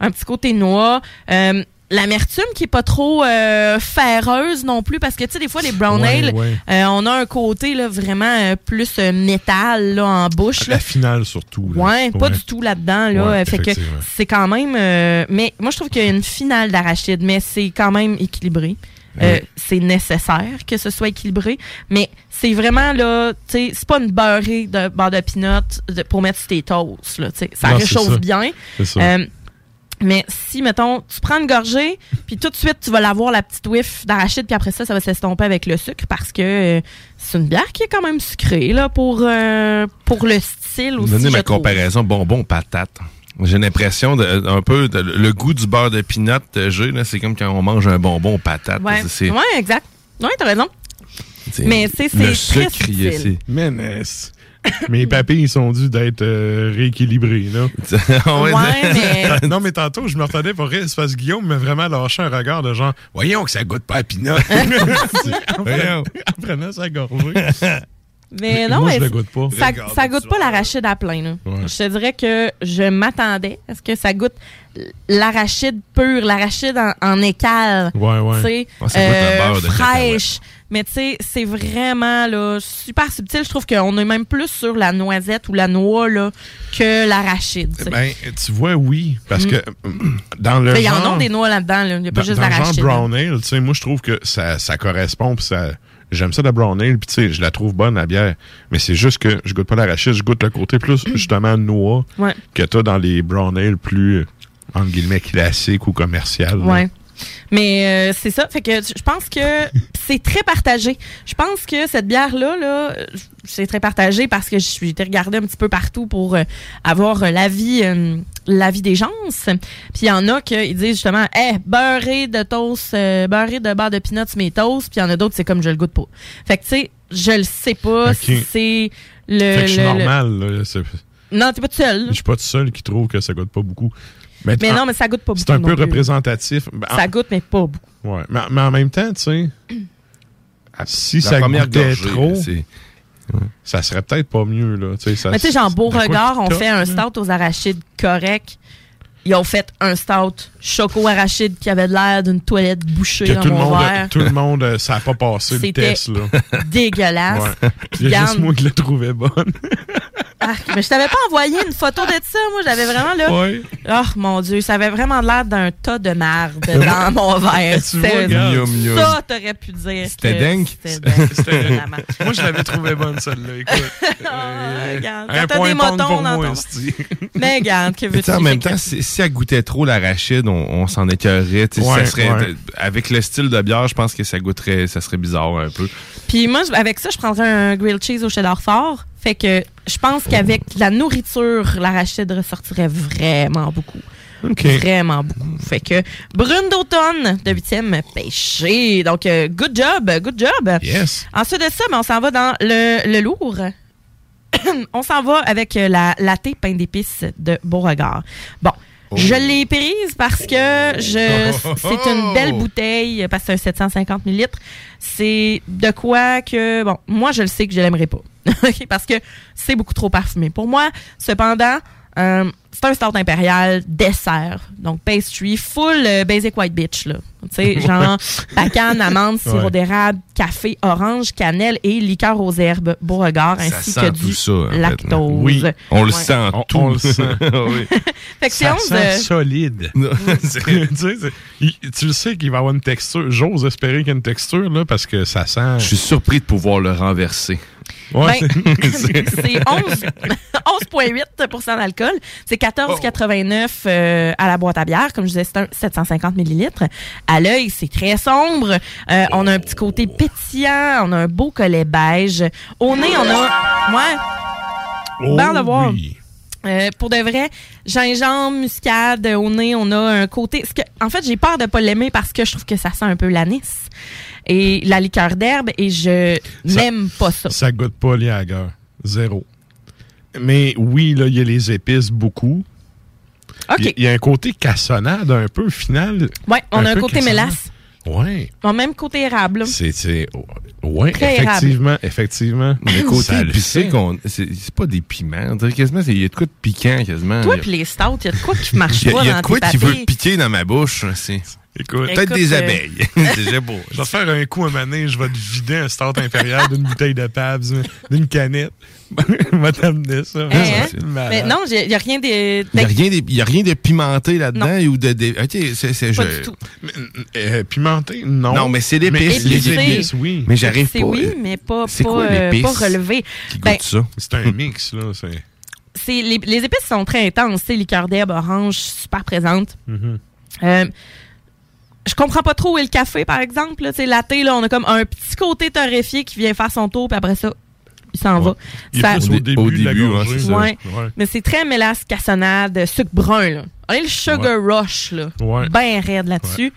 Un petit côté noix. Euh, L'amertume qui est pas trop euh, ferreuse non plus parce que tu sais des fois les brown Ouais, ale ouais. euh, on a un côté là vraiment euh, plus euh, métal là en bouche là. La finale, surtout. là. Ouais, pas du tout là-dedans. Là. Fait que c'est quand même. euh, mais moi, je trouve qu'il y a une finale d'arachide, mais c'est quand même équilibré. Euh. C'est nécessaire que ce soit équilibré, mais c'est vraiment là, tu sais, c'est pas une beurrée de beurre de pinot de- pour mettre sur tes toasts, là, tu sais. Ça Non, réchauffe ça. bien. Euh, mais si, mettons, tu prends une gorgée, puis tout de suite, tu vas l'avoir la petite whiff d'arachide, puis après ça, ça va s'estomper avec le sucre parce que euh, c'est une bière qui est quand même sucrée, là, pour, euh, pour le style aussi. Donnez ma trouve. comparaison bonbon-patate. J'ai l'impression de, un peu de- le goût du beurre de pinot que j'ai, là, c'est comme quand on mange un bonbon aux patates. Ouais, C'est- ouais exact. Ouais, t'as raison. c'est- Mais c'est le c'est très sucre, il y <coughs> mes papilles ils sont dû d'être euh, rééquilibrés, là. <laughs> Ouais, mais- <laughs> non, mais tantôt, je me retardais pour rire, c'est parce que Guillaume m'a vraiment lâché un regard de genre, voyons que ça goûte pas à pinot. en, prenant, en prenant sa gorgée. <laughs> Mais non, Moi, je mais le goûte pas. Ça, Regarde ça goûte pas l'arachide à plein. là. Ouais. Je te dirais que je m'attendais à ce que ça goûte l'arachide pur, l'arachide en, en écale. Ouais, ouais. Tu sais, Ouais, ça goûte le beurre de fraîche. Mais tu sais, c'est vraiment là, super subtil. Je trouve qu'on est même plus sur la noisette ou la noix là, que l'arachide. tu sais. Ben, tu vois, oui, parce Mm. que euh, <clears throat> dans le Mais Il y en genre... a des noix là-dedans. là. Il n'y a pas dans, juste dans le genre l'arachide. brown ale, tu sais, moi, je trouve que ça, ça correspond, puis ça... J'aime ça, la brown ale, puis tu sais, je la trouve bonne, la bière. Mais c'est juste que je goûte pas l'arachide, je goûte le côté plus, justement, noix Ouais. que t'as dans les brown ale plus, euh, entre guillemets, classiques ou commerciales. là. Mais euh, c'est ça. Fait que je pense que c'est très partagé. Je pense que cette bière-là, là, c'est très partagé parce que je suis été regarder un petit peu partout pour euh, avoir euh, l'avis euh, l'avis des gens. Puis il y en a qui disent justement Eh, beurré de toast, beurré de beurre de peanuts mes toasts. Puis il y en a d'autres, c'est comme je le goûte pas. Fait que tu sais, je le sais pas si c'est le. Fait que je suis le- le- normal, là. Non, t'es pas tout seul. Je suis pas tout seul qui trouve que ça goûte pas beaucoup. Mais en- non, mais ça goûte pas beaucoup. C'est un peu représentatif. Ça goûte, mais pas beaucoup. Ouais. Mais, mais en même temps, tu sais, si La ça goûtait gorgée, trop, c'est- ça serait peut-être pas mieux. Là. Tu sais, ça- Mais tu sais, genre, Beauregard, qui on fait un stout aux arachides correct. Ils ont fait un stout choco arachide qui avait l'air d'une toilette bouchée Que dans tout le, mon monde, verre. tout le monde, euh, ça n'a pas passé le C'était test. Là. <laughs> Dégueulasse. Ouais. Il y a juste moi qui la trouvais bonne. <laughs> Ah, mais je t'avais pas envoyé une photo de ça, moi. J'avais vraiment là. Ouais. Oh mon Dieu, ça avait vraiment l'air d'un tas de marde dans mon <laughs> verre. Tu vois, C'était- regarde. Ça, t'aurais pu dire. C'était dingue? C'était moi, je l'avais trouvée bonne, celle-là. Écoute. Ah, regarde, un quand t'as des motons pour dans moi, ton-. Mais regarde, que veux-tu tu sais, en même temps, si, si elle goûtait trop l'arachide, on, on s'en sais, Ouais, ça serait, ouais. Avec le style de bière, je pense que ça goûterait, ça serait bizarre un peu. Puis moi, avec ça, je prendrais un grilled cheese au cheddar fort. Fait que je pense qu'avec la nourriture, l'arachide ressortirait vraiment beaucoup. Vraiment beaucoup. Fait que brune d'automne de huitième pêché. Donc, euh, good job, good job. Yes. Ensuite de ça, ben, on s'en va dans le, le lourd. <coughs> on s'en va avec euh, la latte pain d'épices de Beauregard. Bon. Je l'ai prise parce que je <laughs> c'est une belle bouteille parce que c'est un 750 ml. C'est de quoi que bon, moi je le sais que je l'aimerais pas. <laughs> Parce que c'est beaucoup trop parfumé pour moi. Cependant, euh, c'est un stout impérial dessert. Donc pastry full euh, basic white bitch là. Tu sais, <laughs> genre bacane, amande, sirop Ouais. d'érable, café, orange, cannelle et liqueur aux herbes Beauregard Ça ainsi que du ça, lactose. Oui, on le Ouais. sent On- tout. on le sent. <laughs> Oui. Fait que <laughs> c'est Ça 11 sent solide. Tu le sais qu'il va avoir une texture. J'ose espérer qu'il y a une texture, là, parce que ça sent. Je suis surpris de pouvoir le renverser. Ouais, Ben, c'est- <laughs> c'est <laughs> 11 11,8 <laughs> d'alcool. C'est 14,89 euh, à la boîte à bière. Comme je disais, c'est un 750 millilitres. À l'œil, c'est très sombre. Euh, On a un petit côté pétillant. On a un beau collet beige. Au nez, on a... Ouais. Oh, Ben, de voir. oui. Euh, pour de vrai, gingembre, muscade, au nez, on a un côté. ce que- en fait, j'ai peur de pas l'aimer parce que je trouve que ça sent un peu l'anis et la liqueur d'herbe et je n'aime pas ça. Ça goûte pas les Lager. Zéro. Mais oui, là, il y a les épices beaucoup. OK. Il y a- un côté cassonade un peu, au final. Ouais, on a un côté cassonade. mélasse. Ouais. On a même côté érable. C'est. c'est- Ouais, Très effectivement. Effectivement. Le côté épicé, c'est c'est pas des piments. Quasiment, il y a de quoi de piquant quasiment. Toi puis les stouts, il y a de quoi qui marche pas il y a dans de quoi tes qui veut piquer dans ma bouche. C'est Écoute, peut-être des euh, abeilles. C'est j'ai beau. Je vais te faire un coup à maner, je vais te vider un start impérial d'une bouteille de Pabs, d'une canette. <laughs> Je vais t'amener ça. Hein, hein? c'est. Mais non, il n'y a rien de. Il n'y a, rien de- il y a rien de pimenté là-dedans ou de. de ok, c'est, c'est- Pas je- du tout. Euh, pimenté, non. Non, mais c'est l'épice. Les épices, oui. Mais j'arrive C'est pas. oui, euh, mais pas, c'est pas, quoi euh, l'épice pas relevé? qui goûte Ben, ça? C'est un mix, là. C'est... c'est les, les épices sont très intenses. Tu sais, liqueur d'herbe, orange, super présente. Mhm. Euh, je comprends pas trop où est le café, par exemple. Là, latte, là, on a comme un petit côté torréfié qui vient faire son tour, puis après ça, il s'en va. Il Ça- au début, au de la début, gorgée. ouais, c'est ça. Ouais. Ouais. Mais c'est très mélasse, cassonade, sucre brun. Là. On est le sugar rush, là. Ouais. Ben raide là-dessus.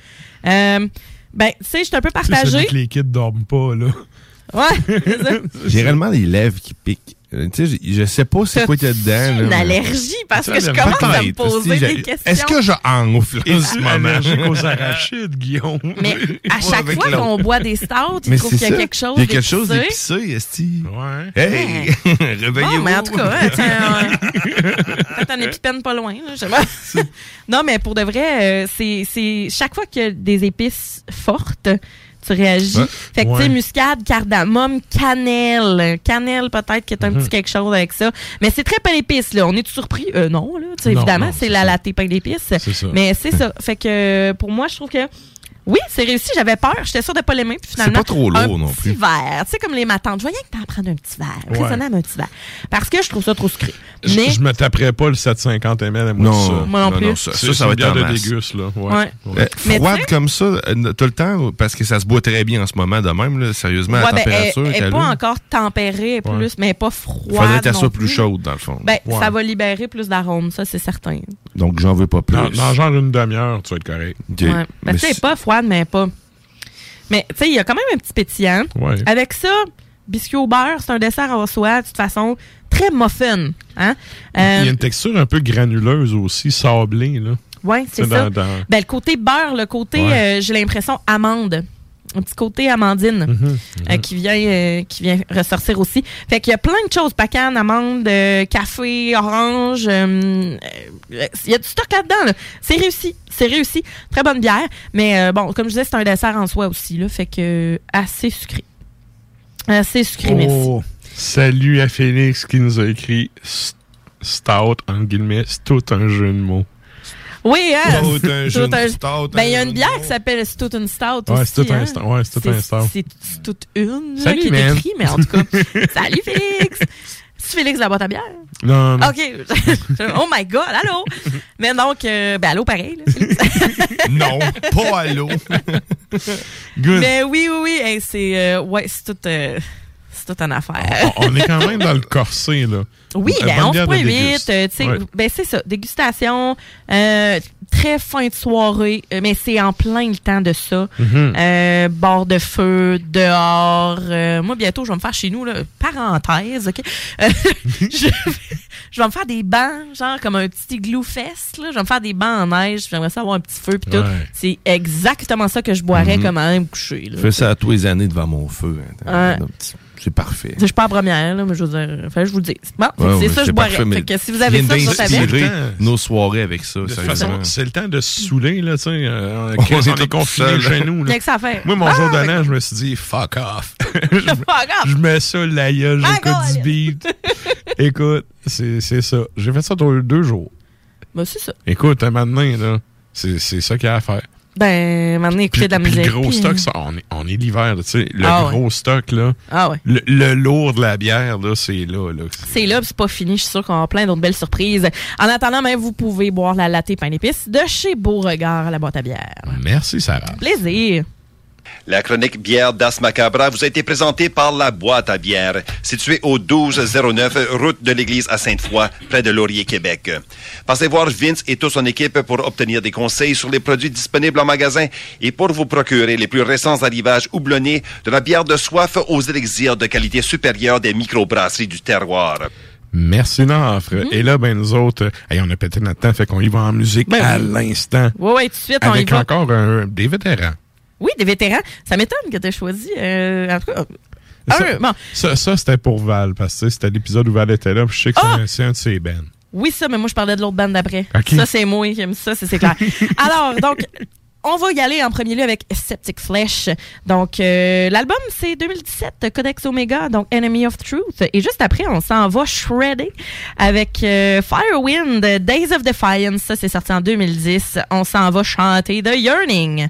Euh, ben, tu sais, je suis un peu C'est celui partagée. que les kids dorment pas, là. Ouais, c'est ça. <laughs> J'ai réellement les lèvres qui piquent. Euh, tu sais, je- je sais pas c'est quoi qu'il y a dedans. Une là, mais- allergie? Parce que je commence à me poser si, des questions. Est-ce que je enfle en ce moment? allergique aux arachides, Guillaume? Mais à chaque fois qu'on boit des stouts, il Mais trouve c'est qu'il y a quelque chose Il y a quelque chose d'épicé. Esti. Ouais. Hey! <laughs> Réveillez-vous! Bon, mais en tout cas, hein, tiens, ouais. peut-être un <laughs> épipène pas loin. Non, mais pour de vrai, euh, c'est c'est chaque fois qu'il y a des épices fortes, tu réagis. Ouais. Fait que, tu sais, muscade, cardamome, cannelle. Cannelle, peut-être qu'il y a un Mhm. petit quelque chose avec ça. Mais c'est très pain d'épices, là. On est surpris? Euh, non, là. Tu sais, Non, évidemment, c'est la latte pain d'épices. C'est ça. Mais c'est <laughs> ça. Fait que, pour moi, je trouve que oui, c'est réussi. J'avais peur. J'étais sûre de pas l'aimer. Puis finalement, pas trop lourd un non petit plus. verre. Tu sais, comme les matantes. Je voyais que t'en prendre un petit verre. Ouais. Raisonnable, un petit verre. Parce que je trouve ça trop sucré. Je- Mais, Je me taperais pas le 750 ml à moi Non, ça. Moi non plus. ça, C'est ça, ça va être en de déguste, là. Ouais. Ouais. Euh, froide comme ça, euh, tout le temps, parce que ça se boit très bien en ce moment de même, là, sérieusement, à la ben, température elle est qu'elle pas encore tempérée plus, mais pas froide. Faudrait non soit plus chaude, dans le fond. Ben, Ouais. ça va libérer plus d'arômes, ça, c'est certain. Donc, j'en veux pas plus. Dans, dans genre une demi-heure, tu vas être correct. Ben, Mais tu sais, elle est c'est- pas froide, mais pas. Mais, tu sais, il y a quand même un petit pétillant. Ouais. Avec ça, biscuit au beurre, c'est un dessert en soi. De toute façon, très muffin. Hein? Il y Euh, a une texture un peu granuleuse aussi, sablée. Là. Oui, c'est ça. dans- dans- Ben, le côté beurre, le côté, Ouais. euh, j'ai l'impression, amande. Un petit côté amandine Mhm, euh, qui, vient, euh, qui vient ressortir aussi. Fait qu'il y a plein de choses. Pacane, amande, euh, café, orange. euh, euh, Il y a du stock là-dedans. là. C'est réussi. C'est réussi. Très bonne bière. Mais bon, comme je disais, c'est un dessert en soi aussi. Là, fait que assez sucré. Assez sucré, merci. Oh, salut à Félix qui nous a écrit Stout, en guillemets, c'est tout un jeu de mots. Oui, hein? Tout un Tout stout, Ben, il y a un une bière qui s'appelle Stoughton Stout Ouais, c'est tout un stout. Ouais, c'est tout un stout. C'est toute une là, Salut, qui est écrit, mais en tout cas. <laughs> Salut, Félix! C'est Félix de la boîte à bière? Non, non. OK. <laughs> oh my God, allô? Mais donc, euh, ben allô pareil. Là, Félix. <laughs> Non, pas l'eau. Good. Mais oui, oui, oui. hey, c'est euh, ouais, c'est tout, euh, c'est toute une affaire. On est quand même dans le corset, là. Oui, ben bonne bière de 11.8, déguste. euh, tu Ouais. ben c'est ça, dégustation, euh, très fin de soirée, euh, mais c'est en plein le temps de ça. Euh, bord de feu, dehors. moi, bientôt, je vais me faire chez nous, là, parenthèse, OK? <laughs> Je, je vais me faire des bancs, genre comme un petit igloo fest, là. Je vais me faire des bancs en neige, j'aimerais ça avoir un petit feu, puis tout. Ouais. C'est exactement ça que je boirais Mhm. comme à me coucher, là. Fais ça à tous les années devant mon feu. hein. C'est parfait. Je suis pas la première, là, mais je veux dire, enfin, je vous le dis. Bon, fait que Ouais, c'est ouais, ça, je boirais. Fait que si vous avez ça, vous savez. nos soirées avec ça, sérieusement. c'est le temps de se saouler, là, tu sais. euh, On est confinés seul. chez nous, là. que ça à faire. Moi, mon Ah, jour de fait l'an, je me suis dit, fuck off. <laughs> <laughs> que- Fuck off. je mets ça, la gueule, j'écoute du beat. <laughs> Écoute, c'est c'est ça. J'ai fait ça deux, deux jours. Ben, c'est ça. Écoute, maintenant, là, c'est c'est ça qu'il y a à faire. Ben, maintenant, écouter de la musique. le gros puis- stock, ça, on est, on est l'hiver, tu sais. Le Ah ouais. gros stock, là. Ah ouais. Le, le lourd de la bière, là, c'est là, là. C'est là, puis c'est pas fini. Je suis sûre qu'on avoir plein d'autres belles surprises. En attendant, même, vous pouvez boire la latte pain d'épices de chez Beauregard à la boîte à bière. Merci, Sarah. Plaisir. La chronique bière d'As Macabra vous a été présentée par la boîte à bière, située au 1209 route de l'église à Sainte-Foy, près de Laurier, Québec. Passez voir Vince et toute son équipe pour obtenir des conseils sur les produits disponibles en magasin et pour vous procurer les plus récents arrivages houblonnés de la bière de soif aux élixirs de qualité supérieure des microbrasseries du terroir. Merci, Nafre. Mm-hmm. Et là, ben, nous autres, euh, hey, on a pété notre temps, fait qu'on y va en musique Ben à oui. l'instant. Ouais, ouais, tout de suite, on y Avec va. encore un- des vétérans. Oui, des vétérans. Ça m'étonne que tu aies choisi. euh, en tout cas, Ça, un, bon. ça, ça, c'était pour Val, parce que c'était l'épisode où Val était là, puis je sais que c'est Ah! un- c'est un de ses bands. Oui, ça, mais moi, je parlais de l'autre bande d'après. Ça, c'est moi qui aime ça, c'est c'est clair. <laughs> Alors, donc, on va y aller en premier lieu avec Septic Flesh. Donc, euh, l'album, c'est 2017, Codex Omega, donc Enemy of Truth. Et juste après, on s'en va shredder avec euh, Firewind, Days of Defiance. Ça, c'est sorti en 2010. On s'en va chanter The Yearning.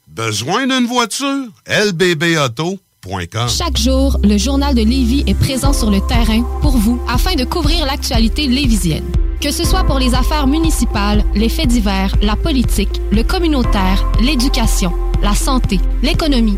Besoin d'une voiture? lbbauto.com Chaque jour, le journal de Lévis est présent sur le terrain pour vous afin de couvrir l'actualité lévisienne. Que ce soit pour les affaires municipales, les faits divers, la politique, le communautaire, l'éducation, la santé, l'économie,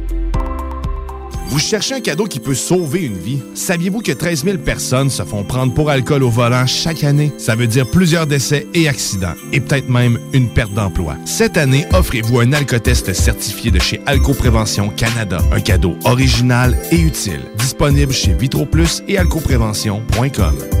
Vous cherchez un cadeau qui peut sauver une vie? Saviez-vous que 13 000 personnes se font prendre pour alcool au volant chaque année? Ça veut dire plusieurs décès et accidents, et peut-être même une perte d'emploi. Cette année, offrez-vous un alcotest certifié de chez Alcoprévention Canada. Un cadeau original et utile. Disponible chez VitroPlus et alcoprévention.com.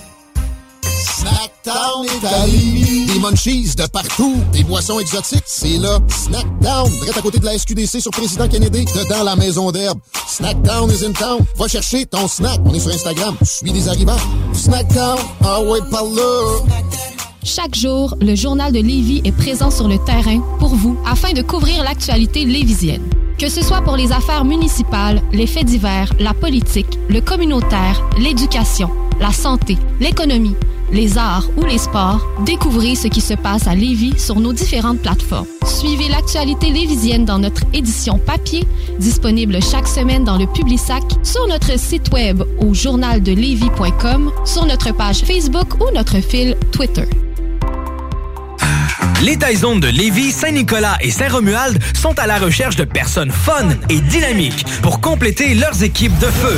Snackdown Italie. Des munchies de partout. Des boissons exotiques. C'est là. Snackdown. Direct à côté de la SQDC sur Président Kennedy. Dedans la maison d'herbe. Snackdown is in town. Va chercher ton snack. On est sur Instagram. Suis des arrivants. Snackdown. Ah ouais, par. Chaque jour, le journal de Lévis est présent sur le terrain pour vous afin de couvrir l'actualité lévisienne. Que ce soit pour les affaires municipales, les faits divers, la politique, le communautaire, l'éducation, la santé, l'économie, les arts ou les sports, découvrez ce qui se passe à Lévis sur nos différentes plateformes. Suivez l'actualité lévisienne dans notre édition papier, disponible chaque semaine dans le Publisac, sur notre site web au journaldelevis.com, sur notre page Facebook ou notre fil Twitter. Les Taizones de Lévis, Saint-Nicolas et Saint-Romuald sont à la recherche de personnes fun et dynamiques pour compléter leurs équipes de feu.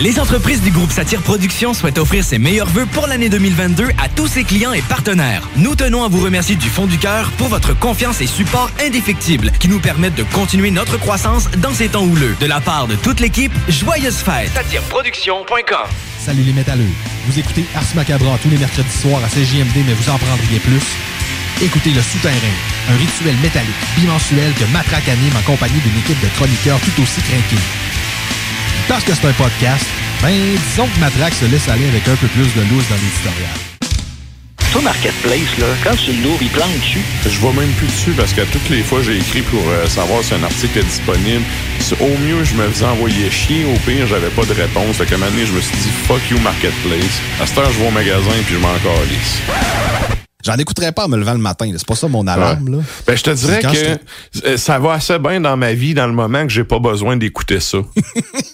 Les entreprises du groupe Satire Productions souhaitent offrir ses meilleurs vœux pour l'année 2022 à tous ses clients et partenaires. Nous tenons à vous remercier du fond du cœur pour votre confiance et support indéfectible qui nous permettent de continuer notre croissance dans ces temps houleux. De la part de toute l'équipe, joyeuses fêtes. Satireproduction.com Salut les métalleux. Vous écoutez Ars Macabra tous les mercredis soirs à CJMD, mais vous en prendriez plus. Écoutez Le Souterrain, un rituel métallique bimensuel que Matraque anime en compagnie d'une équipe de chroniqueurs tout aussi craqués. Parce que c'est un podcast, ben disons que Matraque se laisse aller avec un peu plus de loose dans l'éditorial. Toi, Marketplace, là, quand tu l'ouvres, il plante dessus? Je vois même plus dessus parce que toutes les fois j'ai écrit pour euh, savoir si un article est disponible. Au mieux, je me faisais envoyer chier. Au pire, j'avais pas de réponse. Fait qu'à un moment donné, je me suis dit fuck you Marketplace. À cette heure, je vais au magasin puis je m'en calisse. J'en écouterais pas en me levant le matin. là. C'est pas ça mon alarme. Là. Ben, je te dirais que je euh, ça va assez bien dans ma vie dans le moment que j'ai pas besoin d'écouter ça. <laughs>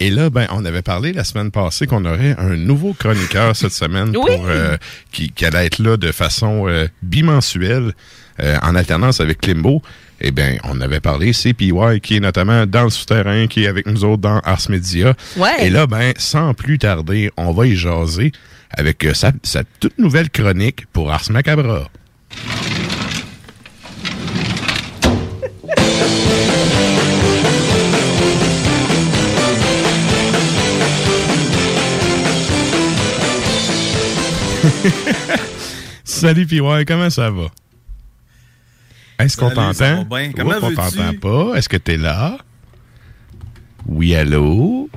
Et là, ben, on avait parlé la semaine passée qu'on aurait un nouveau chroniqueur cette semaine pour, euh, qui, qui allait être là de façon euh, bimensuelle, euh, en alternance avec Klimbo. Eh bien, on avait parlé, c'est PY qui est notamment dans le souterrain, qui est avec nous autres dans Ars Media. Ouais. Et là, ben, sans plus tarder, on va y jaser avec euh, sa, sa toute nouvelle chronique pour Ars Macabra. <laughs> Salut PY, comment ça va? Est-ce qu'on t'entend? Comment on t'entend pas. Est-ce que t'es là? Oui, allô?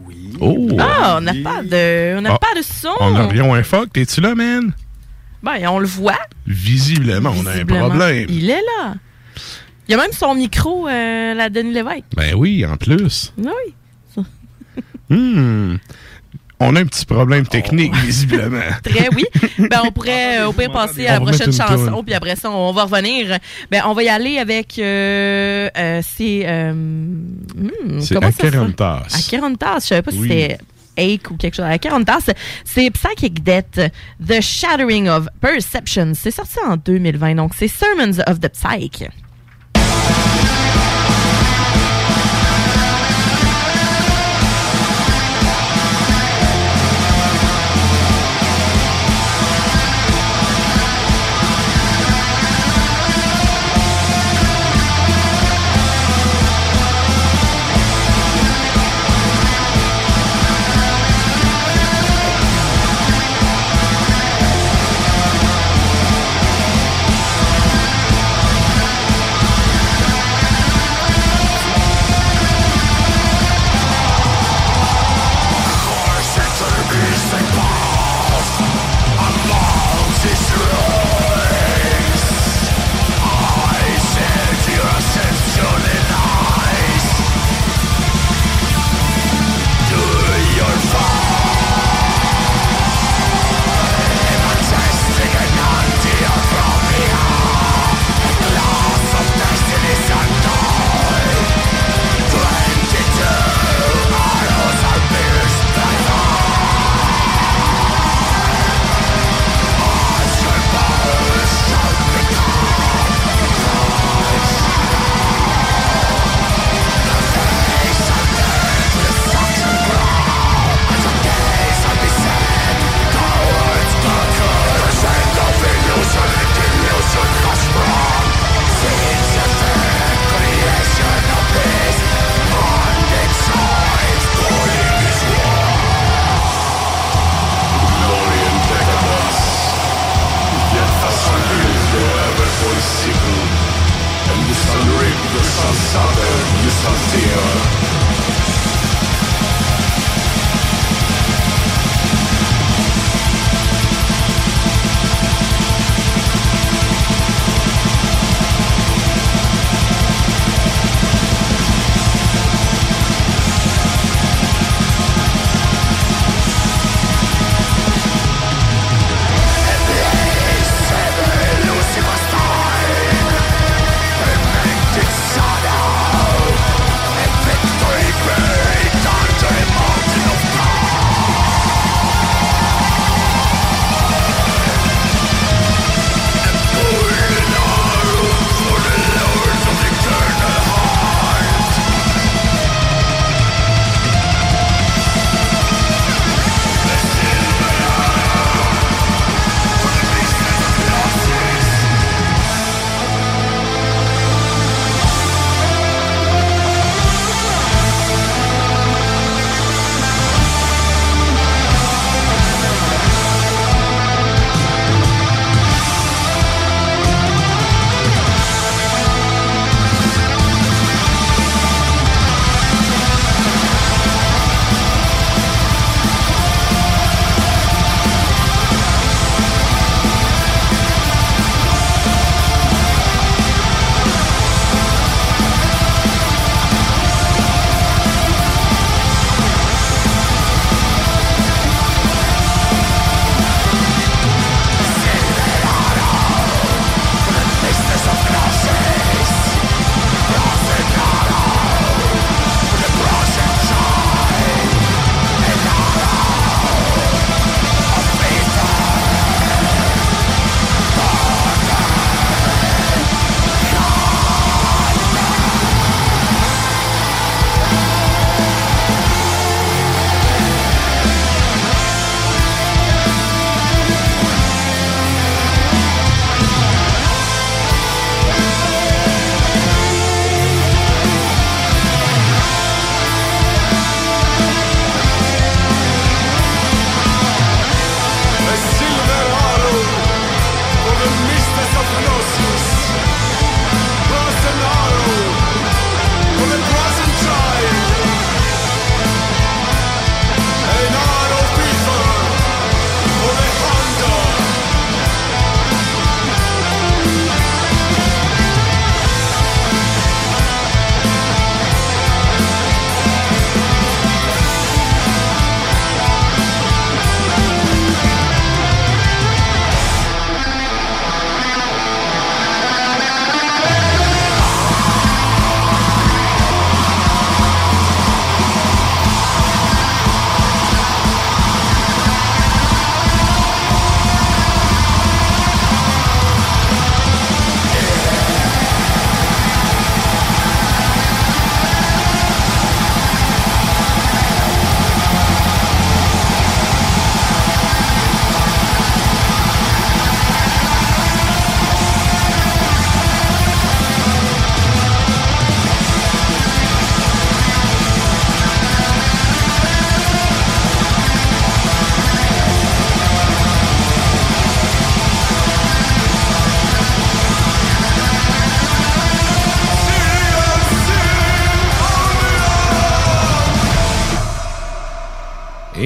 Oui. Oh! Ah, on n'a pas de, on n'a Ah, pas de son. On a rien un fuck. T'es-tu là, man? Ben, on le voit. Visiblement, on a un problème. Il est là. Il y a même son micro, euh, la Denis Lévesque. Ben oui, en plus. Oui. Hmm. On a un petit problème technique, Oh. visiblement. <laughs> Très oui. Ben, on pourrait euh, au pire passer à la prochaine chanson, puis après ça, on va revenir. Ben, on va y aller avec. Euh, euh, c'est. euh, hmm, C'est comment ça se- Acherontas. Acherontas. Je savais pas Oui. si c'était. Ache ou quelque chose. Acherontas, c'est Psychic Death, The Shattering of Perception. C'est sorti en 2020, donc c'est Sermons of the Psyche.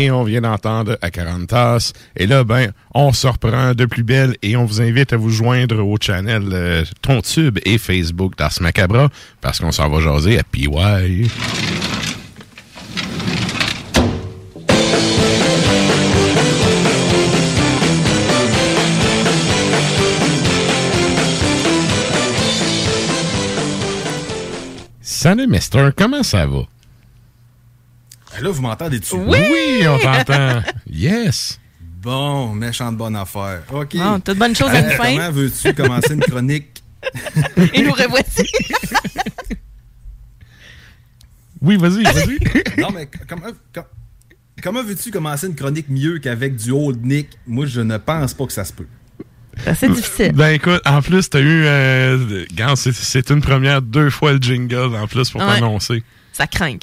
Et on vient d'entendre à 40 tasses. Et là, ben, on se reprend de plus belle et on vous invite à vous joindre au channel euh, Tontube et Facebook d'Ars Macabra parce qu'on s'en va jaser à PY. Salut, Mister. Comment ça va? Eh, Là, vous m'entendez dessus? Oui, on t'entend. <laughs> yes. Bon, méchante bonne affaire. OK. Ah, toute bonne chose à une Euh, fin. Comment veux-tu commencer une chronique? <laughs> Et nous revoici. <laughs> Oui, vas-y, vas-y. non, mais comment, com- comment veux-tu commencer une chronique mieux qu'avec du old Nick? Moi, je ne pense pas que ça se peut. C'est difficile. Ben écoute, en plus, t'as eu. Euh, c'est- c'est une première deux fois le jingle en plus pour Ouais. t'annoncer. Ça craint.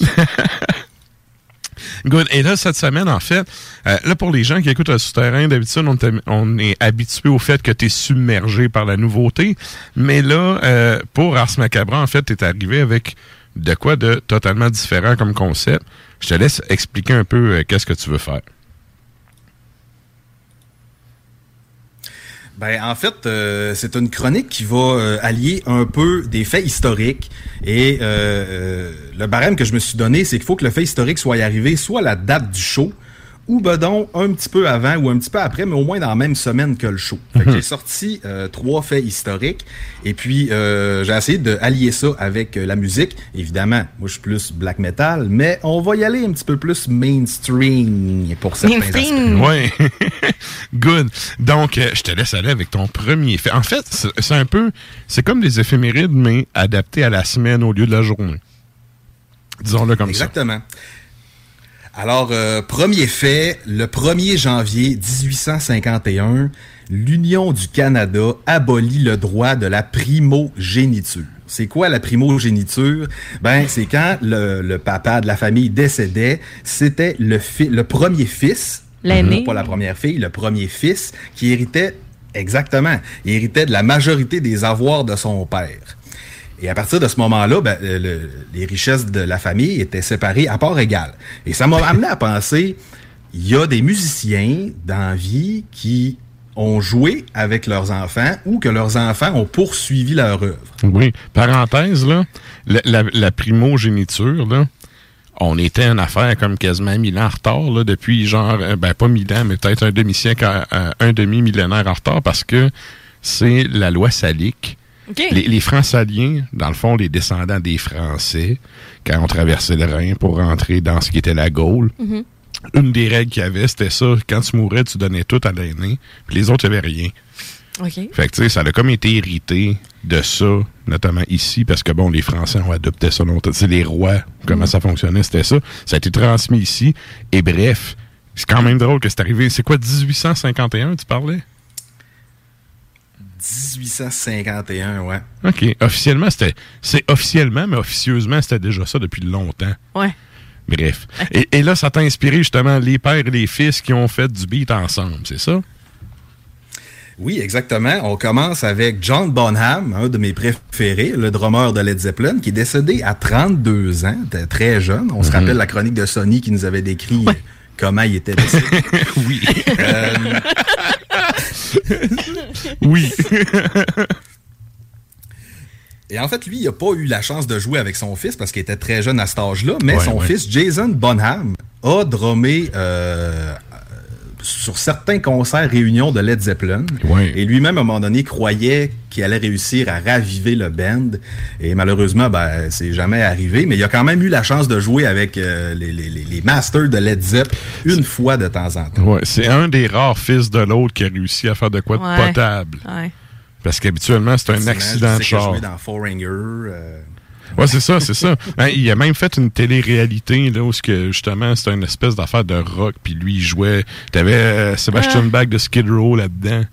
Good. Et là, cette semaine, en fait, euh, là, pour les gens qui écoutent le souterrain, d'habitude, on, est habitué au fait que tu es submergé par la nouveauté. Mais là, euh, pour Ars Macabra, en fait, tu es arrivé avec de quoi de totalement différent comme concept. Je te laisse expliquer un peu euh, qu'est-ce que tu veux faire. Ben, en fait, euh, c'est une chronique qui va euh, allier un peu des faits historiques. Et euh, euh, le barème que je me suis donné, c'est qu'il faut que le fait historique soit arrivé soit la date du show, ou ben donc un petit peu avant ou un petit peu après, mais au moins dans la même semaine que le show. Fait que Mhm. j'ai sorti euh, trois faits historiques. Et puis, euh, j'ai essayé de allier ça avec euh, la musique. Évidemment, moi, je suis plus black metal, mais on va y aller un petit peu plus mainstream pour certains aspects. Ouais. <laughs> Good. Donc, euh, je te laisse aller avec ton premier fait. En fait, c'est un peu. C'est comme des éphémérides, mais adaptés à la semaine au lieu de la journée. Disons-le comme Exactement. Alors, euh, premier fait, le 1er janvier 1851, l'Union du Canada abolit le droit de la primogéniture. C'est quoi la primogéniture? Ben, c'est quand le, le papa de la famille décédait, c'était le, le premier fils, L'aîné. pas la première fille, le premier fils, qui héritait, exactement, il héritait de la majorité des avoirs de son père. Et à partir de ce moment-là, ben, euh, le- les richesses de la famille étaient séparées à part égale. Et ça m'a amené à penser, il y a des musiciens dans la vie qui ont joué avec leurs enfants ou que leurs enfants ont poursuivi leur œuvre. Oui. Parenthèse, là, la, primogéniture, là, on était en affaire comme quasiment mille ans en retard, là, depuis genre, euh, ben pas mille ans, mais peut-être un demi-siècle, à un demi-millénaire en retard, parce que c'est la loi salique. Les, les dans le fond, les descendants des Français, quand on traversait le Rhin pour rentrer dans ce qui était la Gaule, Mhm. une des règles qu'il y avait, c'était ça, quand tu mourais, tu donnais tout à l'aîné, puis les autres, il n'y avait rien. OK. Fait que, tu sais, ça a comme été hérité de ça, notamment ici, parce que, bon, les Français ont adopté ça longtemps. Sais, les rois, comment Mhm. ça fonctionnait, c'était ça. Ça a été transmis ici. Et bref, c'est quand même drôle que c'est arrivé. C'est quoi, 1851, tu parlais? 1851, ouais. OK. Officiellement, c'était. C'est officiellement, mais officieusement, c'était déjà ça depuis longtemps. Ouais. Bref. Et, et là, ça t'a inspiré justement les pères et les fils qui ont fait du beat ensemble, c'est ça? Oui, exactement. On commence avec John Bonham, un de mes préférés, le drummer de Led Zeppelin, qui est décédé à 32 ans, était très jeune. On se Mhm. rappelle la chronique de Sony qui nous avait décrit euh, comment il était décédé. <laughs> oui. Euh, <laughs> oui. <laughs> Et en fait, lui, il n'a pas eu la chance de jouer avec son fils parce qu'il était très jeune à cet âge-là, mais Ouais, son ouais. fils, Jason Bonham, a drummé euh, euh, sur certains concerts réunions de Led Zeppelin. Et lui-même, à un moment donné, croyait qu'il allait réussir à raviver le band. Et malheureusement, ben, c'est jamais arrivé. Mais il a quand même eu la chance de jouer avec euh, les, les- les- les masters de Led Zepp une fois de temps en temps. Ouais, c'est un des rares fils de l'autre qui a réussi à faire de quoi de Ouais. potable. Ouais. Parce qu'habituellement, c'est un accident de char. joué dans Foreigner. euh, Ouais, c'est ça, c'est ça. Hein, <laughs> il a même fait une télé-réalité, là, où ce que, justement, c'était une espèce d'affaire de rock, puis lui, il jouait. T'avais euh, Sebastian Ah. Bach de Skid Row là-dedans.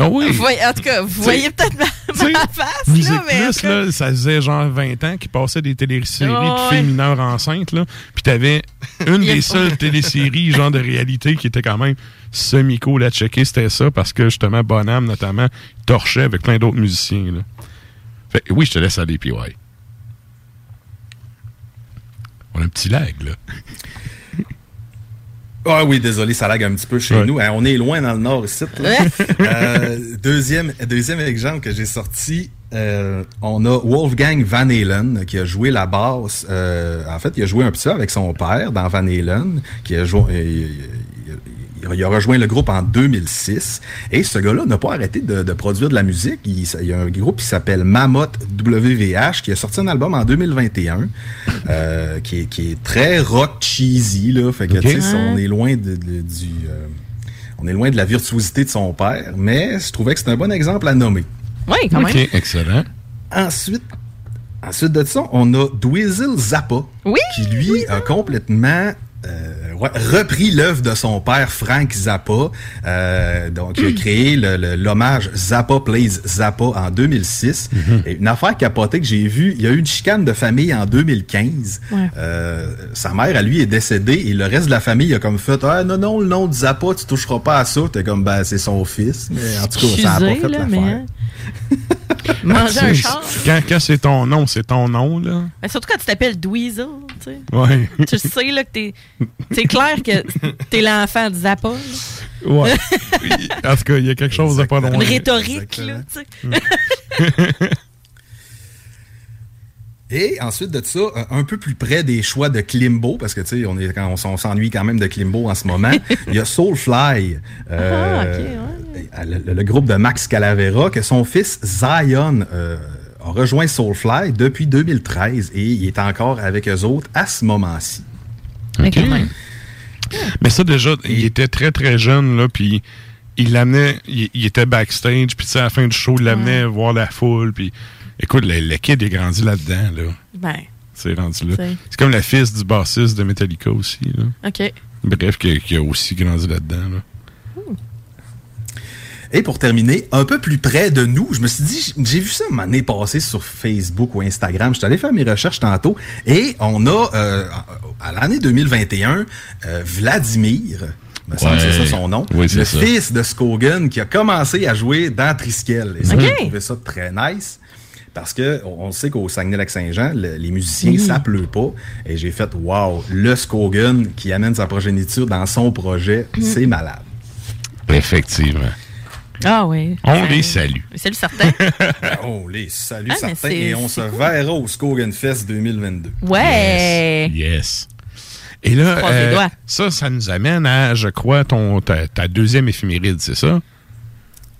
Ah oui! Voyez- en tout cas, vous T'sais, voyez peut-être ma, ma face, Musique là, mais Plus, là, ça faisait genre 20 ans qu'il passait des téléséries Ouais, de filles ouais. mineures enceintes, là. Puis t'avais <laughs> une des seules <laughs> téléséries, genre de réalité, qui était quand même semi-cool à checker, c'était ça, parce que justement, Bonham, notamment, torchait avec plein d'autres musiciens, là. Fait oui, je te laisse aller, puis ouais. On a un petit lag, là. Ah oui, désolé, ça lag un petit peu chez Ouais. nous. Hein, on est loin dans le nord ici. là. <laughs> Euh, deuxième, deuxième exemple que j'ai sorti, euh, on a Wolfgang Van Halen qui a joué la basse. euh, en fait, il a joué un petit peu avec son père dans Van Halen, qui a joué. Il- a rejoint le groupe en 2006 et ce gars-là n'a pas arrêté de, de produire de la musique. Il, il y a un groupe qui s'appelle Mammoth WVH qui a sorti un album en 2021 euh, qui, est, qui est très rock cheesy. Là, fait que, on est loin de, de- du... euh, on est loin de la virtuosité de son père, mais je trouvais que c'était un bon exemple à nommer. Oui, quand OK, même. excellent. Ensuite, ensuite de ça, on a Dweezil Zappa, Oui, qui lui a complètement euh, ouais, repris l'œuvre de son père Frank Zappa. Euh, donc, il a créé le- le- l'hommage Zappa Plays Zappa en 2006. Et une affaire capotée que j'ai vue, il y a eu une chicane de famille en 2015. Ouais. Euh, sa mère, à lui, est décédée et le reste de la famille a comme fait Ah non, non, le nom de Zappa, tu toucheras pas à ça. T'es comme, ben, c'est son fils. Mais en tout cas, ça a pas fait l'affaire. mais... <laughs> Manger un char. Quand, quand c'est ton nom, c'est ton nom, là. Mais surtout quand tu t'appelles Dweezil, tu sais. Ouais. tu sais là que t'es. C'est clair que t'es l'enfant de Zappa. là. Ouais. en tout cas, il y a quelque chose de pas loin. Une rhétorique, là, tu sais. <laughs> Et ensuite de ça, un- un peu plus près des choix de Klimbo, parce que tu sais, on est quand on, s'en- on s'ennuie quand même de Klimbo en ce moment. Il y a Soulfly, euh, le, le groupe de Max Calavera, que son fils Zion euh, a rejoint Soulfly depuis 2013 et il est encore avec eux autres à ce moment-ci. Mais ça, déjà, il était très, très jeune, là, puis il l'amenait, il, il était backstage, puis tu sais, à la fin du show, il l'amenait voir la foule, puis écoute, le, le kid est grandi là-dedans, là. Ben, C'est rendu là. C'est- comme le fils du bassiste de Metallica aussi, là. OK. Bref, qui, qui a aussi grandi là-dedans, là. Et pour terminer, un peu plus près de nous, je me suis dit, j'ai vu ça m'année passée sur Facebook ou Instagram. Je suis allé faire mes recherches tantôt et on a, euh, à l'année 2021, euh, Vladimir, me semble que c'est ça son nom, Oui, le ça. fils de Skogan qui a commencé à jouer dans Triskel. Et ça, j'ai trouvé ça très nice. Parce que on sait qu'au Saguenay-Lac-Saint-Jean, le- les musiciens, Oui. ça pleut pas. Et j'ai fait, wow, le Skogan qui amène sa progéniture dans son projet, Mm. c'est malade. Effectivement. Ah oui. On Ben, les salue. Salut certains. <laughs> on les salue Ah, certains c'est- et on c'est se cool. verra au Skogan Fest 2022. Ouais. Yes. Et là, euh, ça, ça nous amène à, je crois, ton, ta, ta deuxième éphéméride, c'est ça?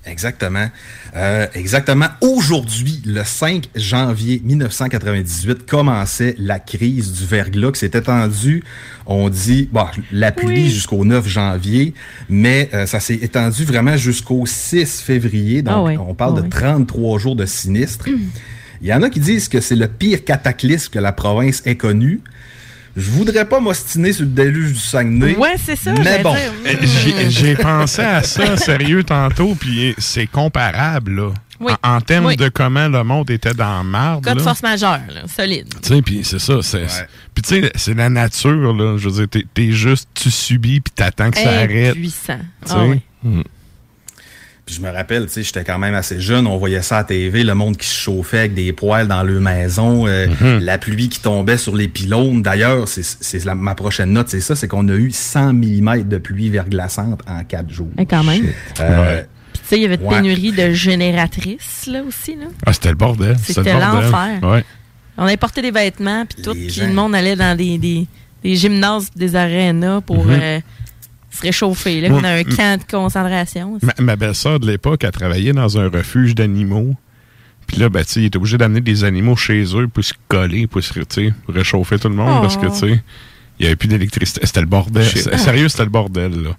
Exactement. Euh, exactement. Aujourd'hui, le 5 janvier 1998, commençait la crise du verglas qui s'est étendue, on dit, bon, la pluie Oui. jusqu'au 9 janvier, mais euh, ça s'est étendu vraiment jusqu'au 6 février. Donc, Ah on parle Ah de ouais. 33 jours de sinistre. Il y en a qui disent que c'est le pire cataclysme que la province ait connu. Je voudrais pas m'ostiner sur le déluge du Saguenay. Ouais, c'est ça, Mais bon. Euh, J'ai j'ai pensé à ça, <laughs> sérieux, tantôt, puis c'est comparable, là. Oui. En, en termes Oui. de comment le monde était dans marde, Cas de là. force majeure, là, solide. Tu sais, puis c'est ça. c'est Puis tu sais, c'est la nature, là. Je veux dire, t'es- juste, tu subis, puis t'attends que ça arrête. Puissant. Tu Ah sais? oui. Mm. Puis je me rappelle, tu sais, j'étais quand même assez jeune, on voyait ça à TV, le monde qui se chauffait avec des poêles dans leur maison, euh, Mm-hmm. la pluie qui tombait sur les pylônes. D'ailleurs, c'est ma prochaine note, c'est ça, c'est qu'on a eu 100 mm de pluie verglaçante en quatre jours. Eh, quand même. Euh, Puis, tu sais, il y avait de Ouais. pénurie de génératrices, là, aussi, là. Ah, c'était le bordel. C'était l'enfer. Ouais. On avait porté des vêtements, puis tout, Les puis gens. le monde allait dans des, des, des gymnases, pis des arénas pour Mhm. euh, se réchauffer. Là, on a un camp de concentration. Ma, ma belle-sœur de l'époque a travaillé dans un refuge d'animaux. Puis là, ben, tu sais, il était obligé d'amener des animaux chez eux pour se coller, pour se réchauffer tout le monde Oh. parce que, tu sais, il n'y avait plus d'électricité. C'était le bordel. Sérieux, c'était le bordel, là.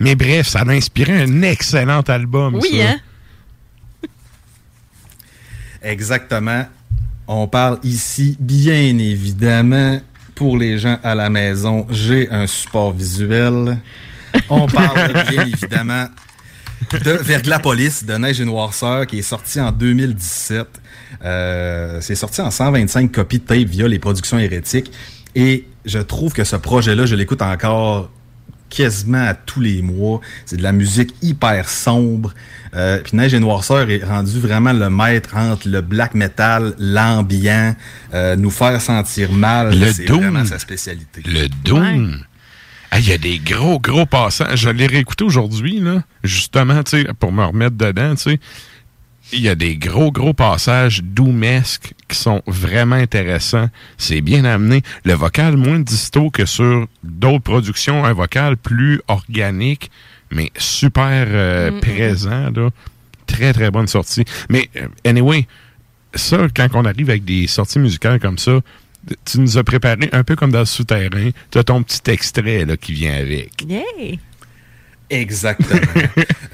Mais bref, ça a inspiré un excellent album. Oui, ça. hein? Exactement. On parle ici, bien évidemment, pour les gens à la maison, j'ai un support visuel. On parle bien évidemment de Verglapolis, de Neige et Noirceur, qui est sorti en 2017. Euh, c'est sorti en 125 copies de tape via les productions hérétiques. Et je trouve que ce projet-là, je l'écoute encore quasiment à tous les mois. C'est de la musique hyper sombre. Euh, puis Neige et Noirceur est rendu vraiment le maître entre le black metal, l'ambiant, euh, nous faire sentir mal. Le C'est doom. vraiment sa spécialité. Le Doom. Ah, Il y a des gros, gros passages. Je l'ai réécouté aujourd'hui, là, justement, tu sais, pour me remettre dedans, tu sais. Il y a des gros, gros passages doumesques qui sont vraiment intéressants. C'est bien amené. Le vocal moins disto que sur d'autres productions, un vocal plus organique, mais super euh, Mm, présent, là. Très, très bonne sortie. Mais, euh, anyway, ça, quand on arrive avec des sorties musicales comme ça, tu nous as préparé un peu comme dans le souterrain. Tu as ton petit extrait là, qui vient avec. Yay! Exactement. <laughs>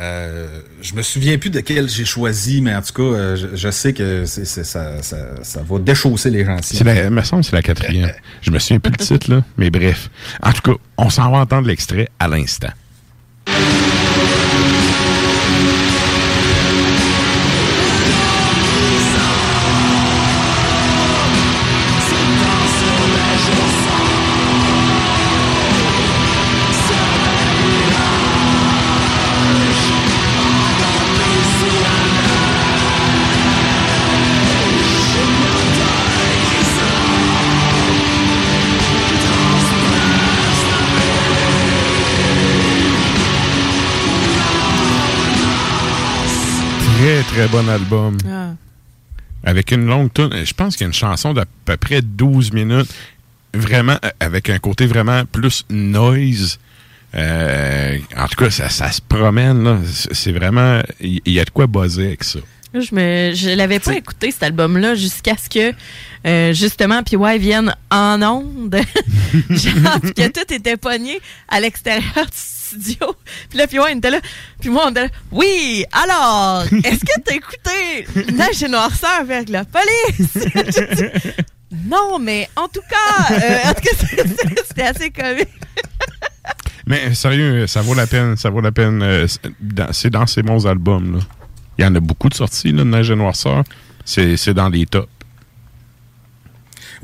Euh, je me souviens plus de quel j'ai choisi, mais en tout cas, euh, je, je sais que ça, ça, ça va déchausser les gens. C'est la, me semble que c'est la quatrième. Je me souviens plus le titre, là. Mais bref. En tout cas, on s'en va entendre l'extrait à l'instant. Très, bon album. Ah. Avec une longue tune. Je pense qu'il y a une chanson d'à peu près 12 minutes. Vraiment, euh, avec un côté vraiment plus noise. Euh, en tout cas, ça, ça se promène. là. C'est vraiment... Il y, a de quoi buzzer avec ça. Je me, je l'avais pas écouté cet album-là jusqu'à ce que euh, justement PY vienne en onde, <laughs> genre que tout était pogné à l'extérieur du studio. <laughs> Puis là PY était là, puis moi on était là. Oui, alors, est-ce que t'as écouté Neige et noirceur avec la police? <laughs> Non, mais en tout cas, euh, <laughs> c'était- assez comique. Mais euh, sérieux, ça vaut la peine. Ça vaut la peine. euh, c'est dans- ces bons albums. Là. Il y en a beaucoup de sorties, là, de Neige et Noirceur. C'est c'est dans les tops.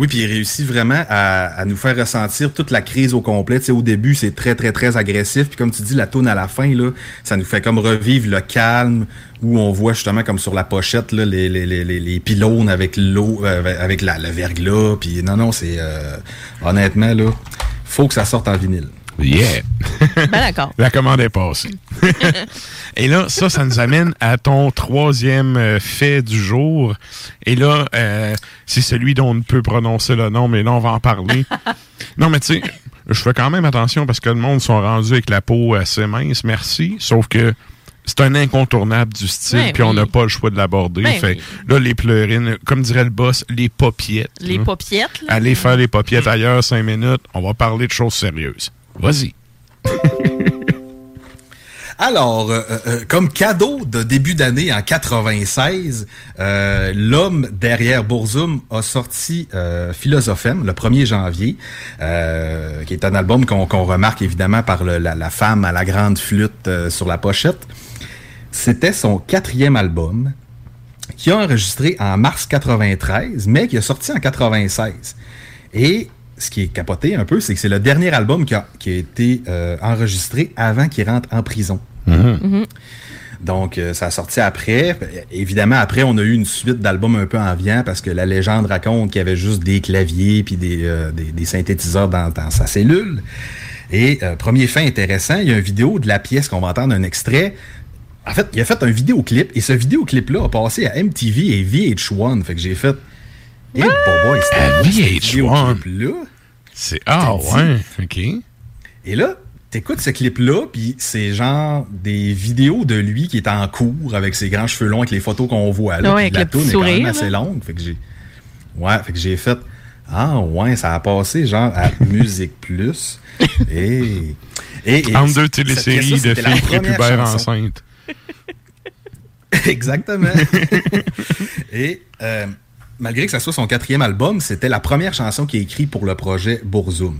Oui, puis il réussit vraiment à, nous faire ressentir toute la crise au complet. Tu au début, c'est très, très, très agressif. Puis comme tu dis, la tourne à la fin, là, ça nous fait comme revivre le calme où on voit justement comme sur la pochette là, les, les, les, les- les pylônes avec l'eau, euh, avec la, le verglas. Puis non, non, c'est euh, honnêtement là, faut que ça sorte en vinyle. Yeah! Ben d'accord. <laughs> La commande est passée. <laughs> Et là, ça, ça nous amène à ton troisième euh, fait du jour. Et là, euh, c'est celui dont on ne peut prononcer le nom, mais là, on va en parler. <laughs> non, mais tu sais, je fais quand même attention parce que le monde sont rendus avec la peau assez mince, merci. Sauf que c'est un incontournable du style, Ben puis on n'a pas le choix de l'aborder. Ben fait oui. là, les pleurines, comme dirait le boss, les popiettes. Les là. popiettes, là. Allez faire les popiettes ailleurs cinq minutes. On va parler de choses sérieuses. Vas-y. <laughs> Alors, euh, euh, comme cadeau de début d'année en 96, euh, l'homme derrière Burzum a sorti euh, Philosophème le 1er janvier, euh, qui est un album qu'on remarque évidemment par la, la femme à la grande flûte euh, sur la pochette. C'était son quatrième album qui a enregistré en mars 93, mais qui a sorti en 96. Et ce qui est capoté un peu, c'est que c'est le dernier album qui a, qui a été euh, enregistré avant qu'il rentre en prison. Donc, euh, ça a sorti après. Évidemment, après, on a eu une suite d'albums un peu en viand parce que la légende raconte qu'il y avait juste des claviers puis des, euh, des, des synthétiseurs dans, dans sa cellule. Et euh, premier fait intéressant, il y a une vidéo de la pièce qu'on va entendre un extrait. En fait, il a fait un vidéoclip et ce vidéoclip-là a passé à MTV et VH1. Fait que j'ai fait. Boy, c'était À beau, ce VH1. vidéoclip-là. C'est ah ouais, ok. Et là, t'écoutes ce clip-là, puis c'est genre des vidéos de lui qui est en cours avec ses grands cheveux longs, avec les photos qu'on voit là. Ouais, puis avec la toune est quand même assez longue. Fait que j'ai. Ouais, fait que j'ai fait. Ah ouais, ça a passé genre à <laughs> Musique Plus. Et. et, et Entre deux téléséries de c'était la filles première prépubères chanson. enceintes. <laughs> Exactement. <laughs> Et euh, malgré que ça soit son quatrième album, c'était la première chanson qu'il a écrite pour le projet Burzum.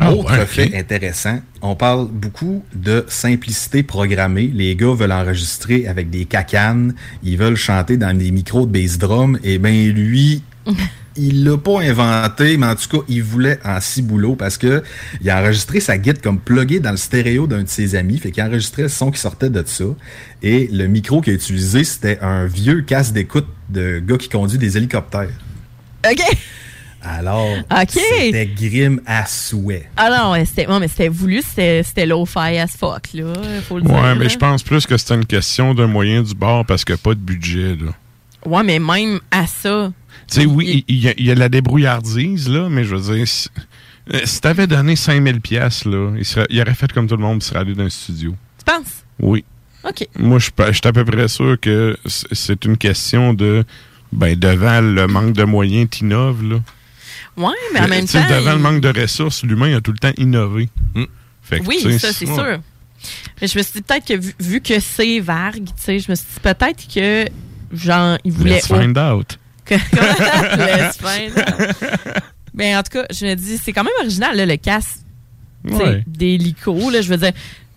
Ah Autre ouais, fait intéressant, on parle beaucoup de simplicité programmée. Les gars veulent enregistrer avec des cacanes, ils veulent chanter dans des micros de bass drum, et ben lui, <laughs> il l'a pas inventé, mais en tout cas, il voulait en ciboulot parce que il a enregistré sa guide comme plugué dans le stéréo d'un de ses amis, fait qu'il enregistrait le son qui sortait de ça. Et le micro qu'il a utilisé, c'était un vieux casque d'écoute de gars qui conduit des hélicoptères. OK. Alors, Ok. c'était grim à souhait. Ah non, c'était ouais, mais c'était voulu, c'était c'était low-fi as fuck, là. Faut le dire. Ouais, mais là. je pense plus que c'est une question d'un moyen du bord parce qu'il n'y a pas de budget, là. Ouais, mais même à ça. Tu sais, oui, il y, a- il y a de la débrouillardise, là, mais je veux dire, si, euh, si t'avais donné 5000 pièces là, il, serait- il aurait fait comme tout le monde, il serait allé dans un studio. Tu penses? Oui. OK. Moi, je suis pas- je suis à peu près sûr que c'est une question de, ben, devant le manque de moyens, t'innoves, là. Ouais, mais en même tu sais, temps. Devant il- le manque de ressources, l'humain a tout le temps innové. Fait que, Oui, tu sais, ça, c'est ouais. sûr. Mais je me suis dit peut-être que vu, vu que c'est vague, tu sais, je me suis dit peut-être que, genre, il voulait. Let's <laughs> find out. Let's find out. Mais en tout cas, je me dis, c'est quand même original, là, le sais, Ouais. d'hélico. là, Je veux dire,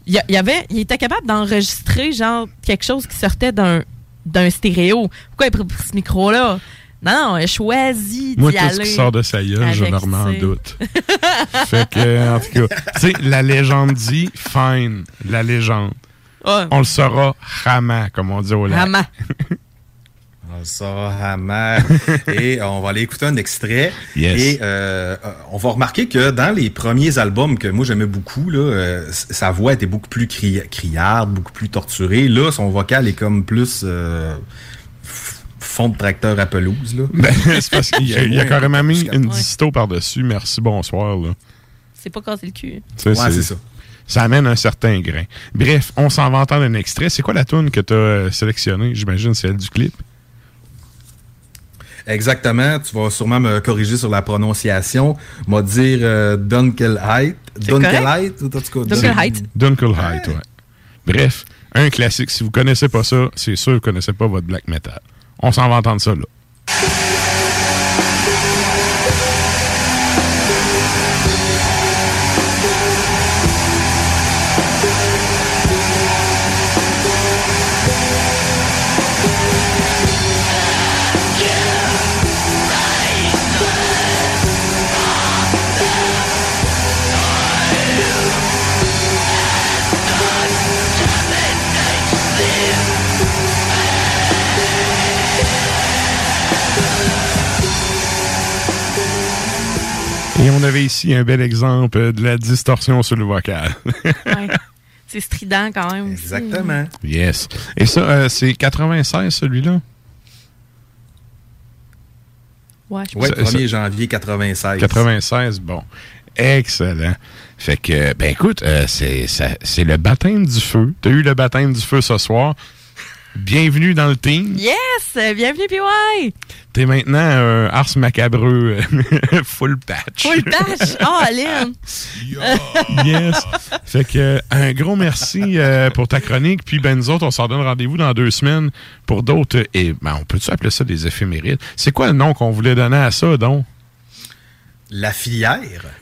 il y, avait, il était capable d'enregistrer, genre, quelque chose qui sortait d'un d'un stéréo. Pourquoi il a pris ce micro-là? Non, non, il a choisi d'y Moi, tout ce qui sort de sa gueule, je ne remets en doute. <laughs> fait que, en tout cas, tu sais, la légende dit, fine, la légende. Ouais. On le saura rama, comme on dit au lac. Rama. <laughs> Hammer. <laughs> et on va aller écouter un extrait. Yes. Et euh, euh, on va remarquer que dans les premiers albums que moi j'aimais beaucoup, là, euh, sa voix était beaucoup plus cri- criarde, beaucoup plus torturée. Là, son vocal est comme plus euh, fond de tracteur à pelouse. Là. Ben, c'est parce qu'il y a, <laughs> il y a carrément mis une disto par-dessus. Merci, bonsoir. Là. C'est pas casser le cul. Tu sais, Ouais, c'est ça. Ça amène un certain grain. Bref, on s'en va entendre un extrait. C'est quoi la tune que tu as sélectionnée? J'imagine c'est elle du clip. Exactement. Tu vas sûrement me corriger sur la prononciation. M'a dire euh, Dunkelheit. Dunkelheit, ou en tout cas, Dunkelheit. Dunkelheit, ouais. Bref, un classique. Si vous connaissez pas ça, c'est sûr que vous connaissez pas votre black metal. On s'en va entendre ça, là. On avait ici un bel exemple de la distorsion sur le vocal. <laughs> Ouais. C'est strident quand même. aussi. Exactement. yes. Et ça, euh, c'est 96, celui-là? Ouais, je Ouais, Ça- 1er ça- janvier 96. 96, bon. Excellent. Fait que, ben écoute, euh, c'est le baptême du feu. T'as eu le baptême du feu ce soir. Bienvenue dans le team. Yes! euh, Bienvenue, PY! T'es maintenant un Ars macabreux euh, <laughs> full patch. Full patch! Oh, <laughs> Aline! yes. Fait que euh, un gros merci euh, pour ta chronique. Puis ben nous autres, on s'en donne rendez-vous dans deux semaines pour d'autres. Et ben on peut-tu appeler ça des éphémérides? C'est quoi le nom qu'on voulait donner à ça, donc? La filière.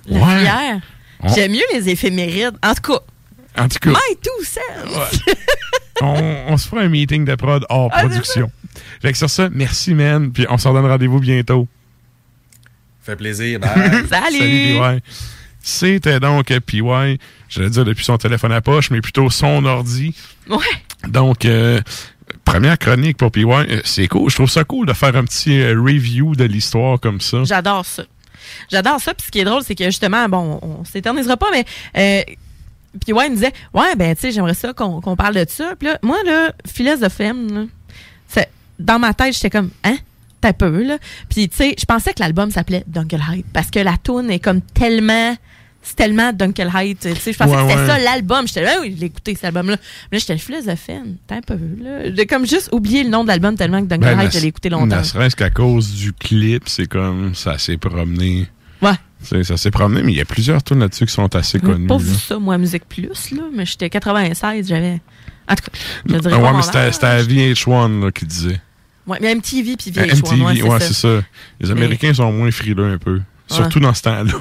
La Ouais. On- J'aime mieux les éphémérides. En tout cas, En tout cas, my two cents! on, on se fera un meeting de prod hors Ah, production. Fait que sur ça, merci, man. Puis on s'en donne rendez-vous bientôt. Fait plaisir. Bye. <laughs> Salut! C'était donc PY, j'allais dire depuis son téléphone à poche, mais plutôt son ordi. Ouais. Donc, euh, première chronique pour PY. Euh, C'est cool. Je trouve ça cool de faire un petit euh, review de l'histoire comme ça. J'adore ça. J'adore ça. Puis ce qui est drôle, c'est que justement, bon, on s'éternisera pas, mais. Euh, puis ouais, il me disait, ouais, ben, tu sais, j'aimerais ça qu'on parle de ça. Puis là, moi, là, c'est- dans ma tête, j'étais comme, hein? T'as peu, là. Puis, tu sais, je pensais que l'album s'appelait Dunkelheit parce que la tune est comme tellement. C'est tellement Dunkelheit. Tu sais, je pensais Ouais, que c'était ouais. ça l'album. J'étais là, Ah oui, je l'ai écouté cet album-là. Mais là, j'étais le Philosophem. T'as un peu, là. J'ai comme juste oublié le nom de l'album tellement que Ben, Dunkelheit, ne- je l'ai écouté longtemps. Ne serait-ce qu'à cause du clip, c'est comme ça s'est promené. Ouais. Ça s'est promené, mais il y a plusieurs tunes là-dessus qui sont assez J'ai connues. pas vu là. ça, moi, Musique Plus, là, mais j'étais 96, j'avais. En tout cas, je dirais Ah pas ouais, mais c'était la VH1 là, qui disait. Ouais, mais MTV puis Euh, VH1, MTV, ouais, c'est ça. ça. Les Américains sont moins frileux un peu. Surtout dans ce temps-là.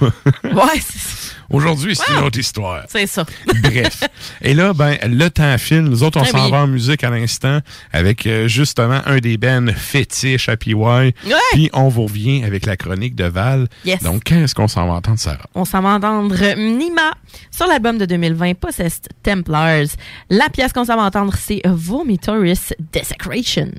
Ouais, c'est Aujourd'hui, c'est une autre histoire. c'est ça. <laughs> Bref. Et là, ben, le temps file. Nous autres, on Eh s'en oui. va en musique à l'instant avec euh, justement un des bands fétiches à PY. Puis on vous revient avec la chronique de Val. Yes. Donc, qu'est-ce qu'on s'en va entendre, Sarah? On s'en va entendre Nima sur l'album de 2020, Possessed Templars. La pièce qu'on s'en va entendre, c'est Vomitoris Desecration.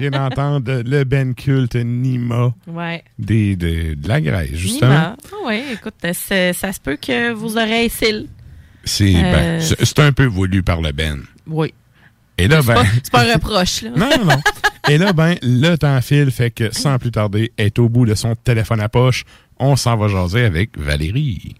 Vient d'entendre le Ben culte Nima Ouais. des, de, de la Grèce, justement. Nima. Ah ouais, écoute, c'est- ça se peut que vos oreilles cillent. C'est Euh, ben, un peu voulu par le Ben. Oui. Et là, ben. pas, c'est pas un <laughs> reproche, là. non, non, non. Et là, ben, le temps file, fait que sans plus tarder, est au bout de son téléphone à poche. On s'en va jaser avec Valérie.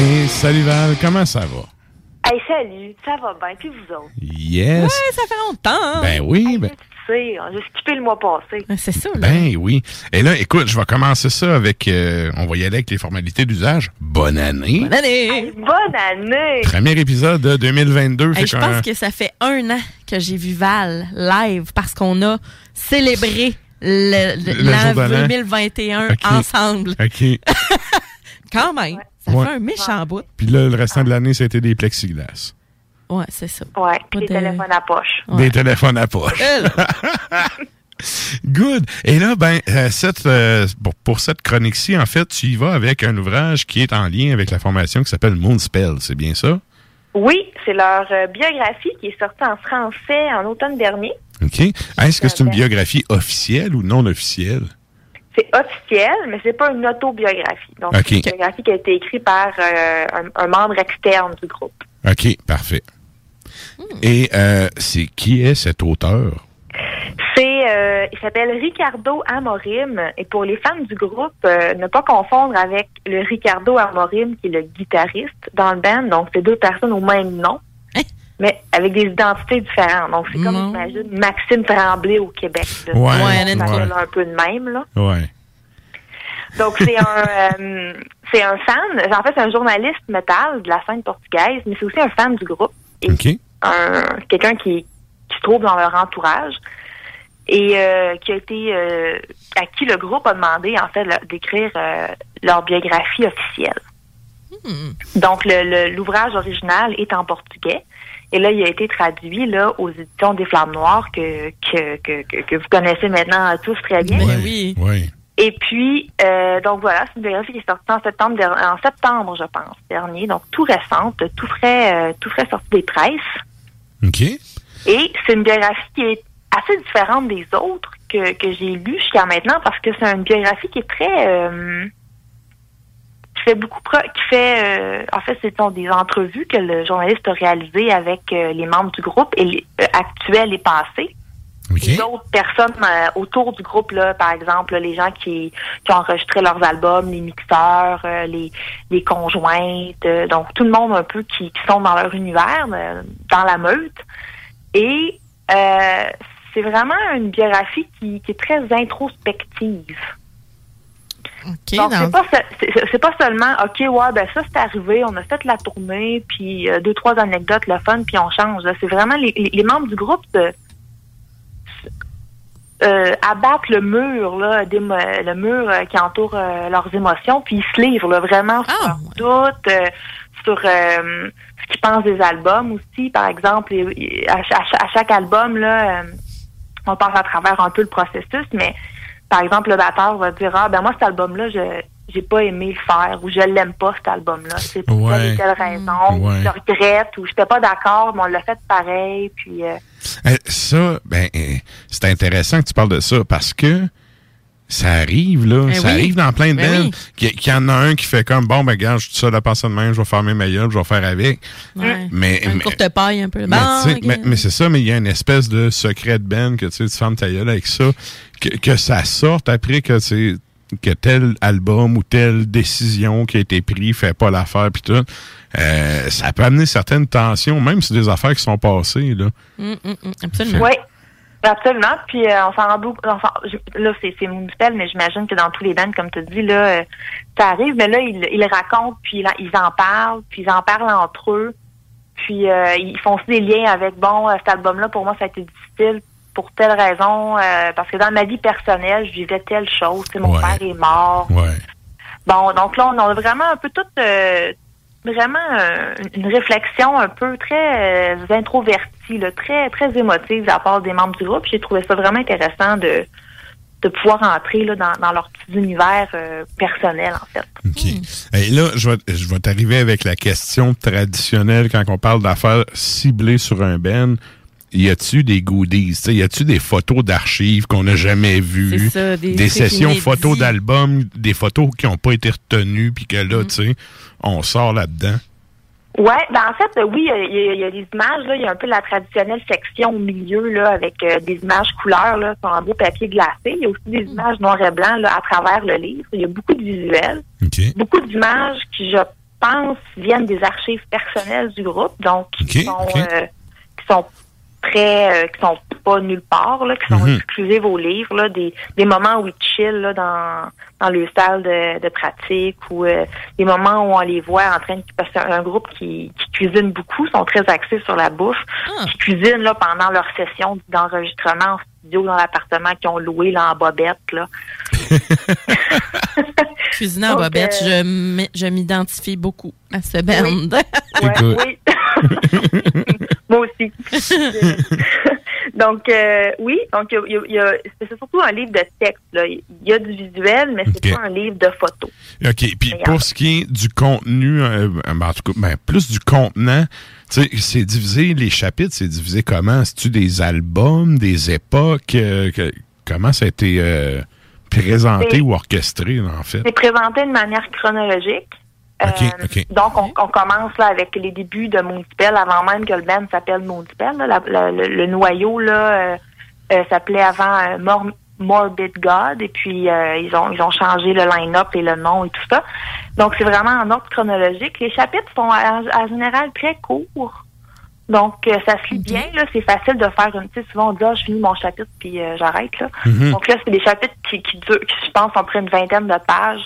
Et salut Val, comment ça va? Hey, salut, ça va bien, puis vous autres? Yes. Ouais, ça fait longtemps. hein? Ben oui, ben, Tu sais, j'ai skippé le mois passé. C'est ça, là. ben oui. Et là, écoute, je vais commencer ça avec, euh, on va y aller avec les formalités d'usage. Bonne année. Bonne année. Bonne année! Premier épisode de 2022. Hey, je pense que ça fait un an que j'ai vu Val live parce qu'on a célébré l'an jour de l'an. 2021 Ok. ensemble. OK. <laughs> Quand même. Ça Ouais. fait un méchant bout. Puis là, le restant de l'année, c'était des plexiglas. Ouais, c'est ça. Ouais, des de- téléphones à poche. Des téléphones à poche. <laughs> Good. Et là, ben, euh, cette, euh, pour, pour cette chronique-ci, en fait, tu y vas avec un ouvrage qui est en lien avec la formation qui s'appelle Moonspell, c'est bien ça? Oui, c'est leur euh, biographie qui est sortie en français en automne dernier. OK. Est-ce que c'est une biographie officielle ou non officielle? C'est officiel, mais c'est pas une autobiographie. Donc, c'est une biographie qui a été écrite par euh, un, un membre externe du groupe. OK, parfait. Et euh, c'est qui est cet auteur? C'est, euh, il s'appelle Ricardo Amorim. Et pour les fans du groupe, euh, ne pas confondre avec le Ricardo Amorim qui est le guitariste dans le band. Donc, c'est deux personnes au même nom, mais avec des identités différentes. Donc, c'est comme, j'imagine, Maxime Tremblay au Québec. là. Ouais, On ouais. un peu de même, là. Ouais. Donc, c'est un, euh, c'est un fan. En fait, c'est un journaliste métal de la scène portugaise, mais c'est aussi un fan du groupe. Et un, quelqu'un qui, qui se trouve dans leur entourage et euh, qui a été euh, à qui le groupe a demandé en fait d'écrire euh, leur biographie officielle. Donc le- le- l'ouvrage original est en portugais et là il a été traduit là aux éditions des Flammes Noires que que, que, que, que vous connaissez maintenant tous très bien. oui. Oui. Et puis, euh, donc voilà, c'est une biographie qui est sortie en septembre, en septembre, je pense, dernier, donc tout récente, tout frais, euh, tout frais sorti des presses. OK. Et c'est une biographie qui est assez différente des autres que, que j'ai lues jusqu'à maintenant parce que c'est une biographie qui est très euh, qui fait beaucoup pro- qui fait euh, en fait ce sont des entrevues que le journaliste a réalisées avec euh, les membres du groupe et les, euh, actuels et passés. Et d'autres personnes euh, autour du groupe, là, par exemple, les gens qui, qui ont enregistré leurs albums, les mixeurs, les, les conjointes, euh, donc tout le monde un peu qui, qui sont dans leur univers, dans la meute. Et euh, c'est vraiment une biographie qui, qui est très introspective. Donc, c'est pas, c'est- pas seulement, OK, ouais, ben ça, c'est arrivé, on a fait la tournée, puis euh, deux, trois anecdotes, le fun, puis on change. là. C'est vraiment les, les- les membres du groupe euh, abattent le mur, là, d'émo- le mur euh, qui entoure euh, leurs émotions, puis ils se livrent là, vraiment sur leurs doutes, euh, sur ce qu'ils pensent des albums aussi. Par exemple, à, cha- à chaque album, là, on passe à travers un peu le processus, mais par exemple, le batteur va dire Ah ben moi cet album-là, je j'ai pas aimé le faire ou je l'aime pas cet album-là. C'est pour Ouais. telle raison, ou Ouais. je le regrette ou j'étais pas d'accord, mais on l'a fait pareil. Puis euh, Euh, ça, ben, euh, c'est intéressant que tu parles de ça parce que ça arrive, là. Ben ça oui. arrive dans plein de Ben oui. Qu'il qu'il y en a un qui fait comme, bon, ben, regarde, je suis seul à passer de même, je vais faire mes meilleurs, je vais faire avec. Ouais. Mais, Une mais- courte paille un peu. mais, Bon, tu sais, ok. mais, mais c'est ça, mais il y a une espèce de secret de band que tu sais, tu fermes ta gueule avec ça, que, que ça sorte après que c'est que tel album ou telle décision qui a été prise fait pas l'affaire puis tout. Euh, ça peut amener certaines tensions, même si des affaires qui sont passées là. Mm, mm, mm, absolument. Oui, absolument. Puis euh, on s'en rend beaucoup. là, c'est Moonspell, mais j'imagine que dans tous les bands, comme tu dis, là, euh, ça arrive. Mais là, ils, ils racontent, puis là, ils en parlent, puis ils en parlent entre eux. Puis euh, ils font aussi des liens avec bon, euh, cet album-là, pour moi, ça a été difficile pour telle raison, euh, parce que dans ma vie personnelle, je vivais telle chose. Mon Ouais. père est mort. Ouais. Bon, donc là, on a vraiment un peu tout, euh, vraiment euh, une réflexion un peu très euh, introvertie, là, très très émotive de la part des membres du groupe. J'ai trouvé ça vraiment intéressant de de pouvoir entrer là, dans, dans leur petit univers euh, personnel, en fait. OK. Et là, je vais, je vais t'arriver avec la question traditionnelle quand on parle d'affaires ciblées sur un ben. Y a-tu des goodies? T'sais, y a-tu des photos d'archives qu'on n'a jamais vues? Ça, des trucs sessions photos d'albums, des photos qui n'ont pas été retenues, puis que Mm. là, tu sais, on sort là-dedans. Ouais, ben en fait, oui, il y a- y, y des images, là, il y a un peu la traditionnelle section au milieu, là, avec euh, des images couleurs, là, sur un beau papier glacé. Il y a aussi des images noir et blanc, là, à travers le livre. Il y a beaucoup de visuels. Beaucoup d'images qui, je pense, viennent des archives personnelles du groupe, donc qui sont euh, qui sont très euh, qui sont pas nulle part, là, qui sont Mhm. exclusives au livre, là, des, des moments où ils chillent là, dans, dans le salle de, de pratique ou euh, des moments où on les voit en train de parce un groupe qui, qui cuisine beaucoup, sont très axés sur la bouffe, qui cuisinent là, pendant leur session d'enregistrement en studio dans l'appartement qu'ils ont loué là, en bobette. Là. <laughs> Cuisiner en Donc, bobette, euh, je m- je m'identifie beaucoup à ce band. <laughs> Ouais, <laughs> oui. Moi aussi. <laughs> donc, euh, oui, donc y a- a- c'est surtout un livre de texte. Il y a du visuel, mais c'est pas un livre de photos. OK. Puis pour ce qui est du contenu, euh, ben, en tout cas, ben, plus du contenant, tu sais, c'est divisé, les chapitres, c'est divisé comment? C'est-tu des albums, des époques? euh, que- comment ça a été euh, présenté ou orchestré, en fait? C'est présenté de manière chronologique. OK, Euh, OK. Donc, on, on commence là avec les débuts de Moonspell avant même que le band s'appelle Moonspell. là. La- la- le, le noyau là euh, euh, s'appelait avant euh, Mor- Morbid God et puis euh, ils ont ils ont changé le line-up et le nom et tout ça. Donc, c'est vraiment en ordre chronologique. Les chapitres sont en, général très courts. Donc, euh, ça se lit bien. là. C'est facile de faire une... Sais, souvent, on dit, ah, je finis mon chapitre, puis euh, j'arrête. là. Mhm. Donc là, c'est des chapitres qui, qui durent, qui, je pense, ont près une vingtaine de pages.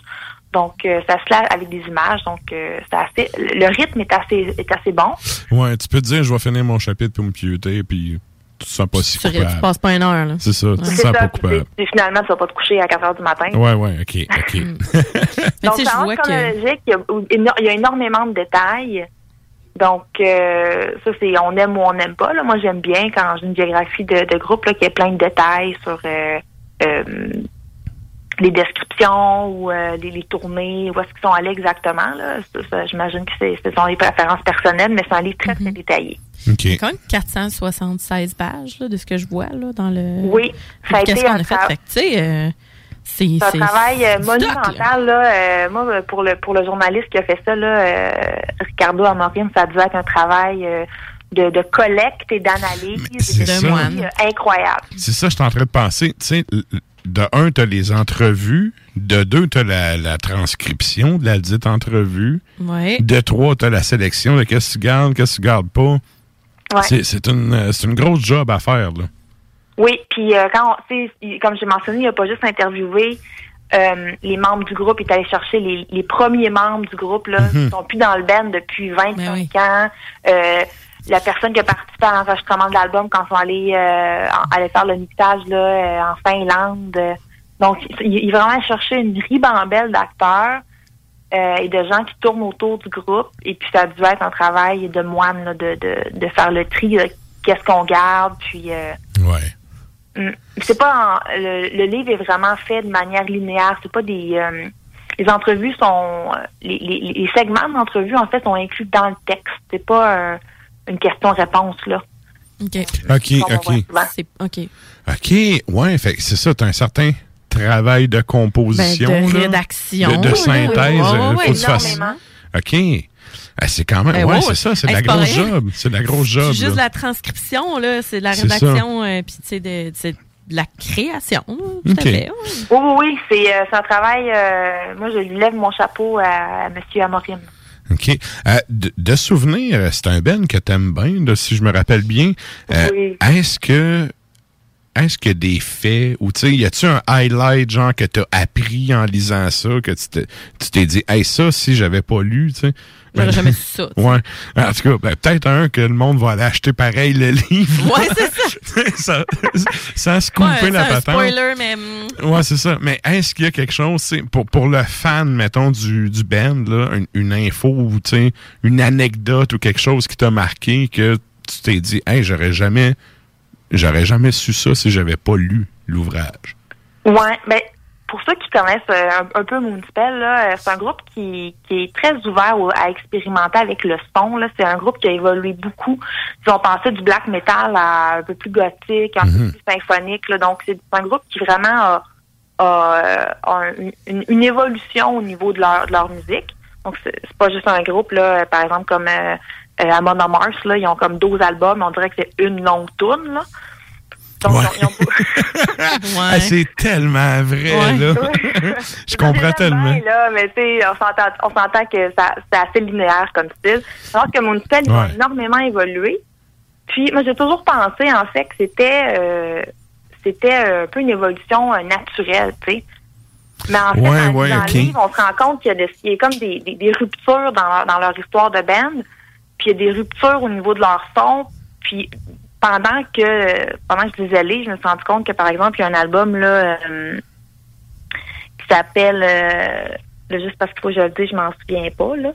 Donc, euh, ça se lit avec des images. Donc, euh, c'est assez... Le rythme est assez, est assez bon. Ouais, tu peux te dire, je vais finir mon chapitre pour me pieuter, puis tu te sens pas si Tu, tu coupable. passes pas une heure. là. C'est ça, tu te C'est sens ça, pas puis coupable. c'est- c'est finalement, tu vas pas te coucher à 4 heures du matin. Ouais, ouais, OK, <laughs> OK. <laughs> Mais Donc, tu sais, c'est je en vois ordre que. chronologique. Il y, a, il y a énormément de détails. Donc, euh, ça, c'est on aime ou on n'aime pas. Là. Moi, j'aime bien quand j'ai une biographie de, de groupe là, qui a plein de détails sur euh, euh, les descriptions ou euh, les, les tournées, où est-ce qu'ils sont allés exactement. Là. Ça, ça, J'imagine que c'est- ce sont les préférences personnelles, mais c'est un livre très, très détaillé. Il y a quand même 476 pages là, de ce que je vois là, dans le. Oui, ça a été qu'on a fait. tra- Fait que, tu sais, euh, c'est. C'est un c'est- travail euh, c'est stock, là. monumental. Là. Euh, moi, pour le pour le journaliste qui a fait ça, là, euh, Ricardo Amorim, ça a dû être un travail euh, de, de collecte et d'analyse c'est de euh, incroyable. C'est ça, je suis en train de penser. Tu sais, de un, tu as les entrevues. De deux, tu as la, la transcription de la dite entrevue. Ouais. De trois, tu as la sélection de qu'est-ce que tu gardes, qu'est-ce que tu gardes pas. Ouais. C'est c'est une, c'est une grosse job à faire. Là. Oui, puis euh, quand on, comme j'ai mentionné, il n'a pas juste interviewé euh, les membres du groupe, il est allé chercher les, les premiers membres du groupe là, Mhm. qui sont plus dans le band depuis 25 ans. Euh, la personne qui a participé à l'enregistrement de l'album quand ils sont allés, euh, aller faire le mixage là, euh, en Finlande. Donc, il, il est vraiment allé chercher une ribambelle d'acteurs euh, et de gens qui tournent autour du groupe. Et puis, ça a dû être un travail de moine là, de, de, de faire le tri, qu'est-ce qu'on garde, puis... euh, Mm. C'est pas en- le, le livre est vraiment fait de manière linéaire. C'est pas des euh, les entrevues sont les, les, les segments d'entrevue en fait sont inclus dans le texte. C'est pas euh, une question-réponse là. OK. OK, on OK. OK. OK, ouais, fait que c'est ça, tu as un certain travail de composition. Ben, de là, rédaction, De, synthèse. Ouais, euh, faut que tu fasses- énormément. OK. Ah, c'est quand même. Ben ouais, c'est ça, c'est de Hey, la grosse job. C'est de la grosse job. C'est juste là. la transcription, là. C'est de la rédaction, euh, puis tu sais, de, la création. Tout OK. à fait. Oui, oui, oui, c'est euh, c'est un travail. euh, moi, je lui lève mon chapeau à, à Monsieur Amorim. OK. Euh, de, de souvenir, c'est un Ben que t'aimes bien, si je me rappelle bien. Euh, Oui. Est-ce que est-ce que des faits ou tu sais, y a-tu un highlight genre que t'as appris en lisant ça que tu t'es- tu t'es dit, hey ça si j'avais pas lu, tu sais? J'aurais Ben, jamais su ça. <laughs> Ouais. En tout cas, ben, peut-être un que le monde va aller acheter pareil le livre. Ouais, c'est ça. sans se couper Ouais, la patente. spoiler, mais. hum, Ouais, c'est ça. Mais est-ce qu'il y a quelque chose, pour, pour le fan, mettons, du, du band, là, une, une info ou tu sais, une anecdote ou quelque chose qui t'a marqué que tu t'es dit, hey, j'aurais jamais, j'aurais jamais su ça si j'avais pas lu l'ouvrage. Ouais, ben pour ceux qui connaissent euh, un, un peu Moonspell, euh, c'est un groupe qui, qui est très ouvert au- à expérimenter avec le son. C'est un groupe qui a évolué beaucoup. Ils ont passé du black metal à un peu plus gothique, un Mhm. peu plus symphonique. Là. Donc c'est un groupe qui vraiment a, a, a une, évolution au niveau de leur, de leur musique. Donc c'est pas juste un groupe, là, par exemple comme euh, euh, Amon Mars, là, ils ont comme 12 albums, on dirait que c'est une longue tourne. Là. Donc, ils ont- ils <laughs> ont- Ah, c'est tellement vrai, Ouais. là. <laughs> Je comprends tellement. bien, là, mais tu sais, on s'entend, on s'entend que ça, c'est assez linéaire comme style. Alors que ils ont Ouais. énormément évolué. Puis, moi, j'ai toujours pensé, en fait, que c'était, euh, c'était un peu une évolution euh, naturelle, tu sais. Mais en fait, ok. le livre, on se rend compte qu'il y a, des- il y a comme des, des, des ruptures dans leur, dans leur histoire de band. Puis il y a des ruptures au niveau de leur son. Puis pendant que pendant que je les allais, je me suis rendu compte que par exemple, il y a un album là euh, qui s'appelle euh, là, juste parce qu'il faut que je le dise, je m'en souviens pas là.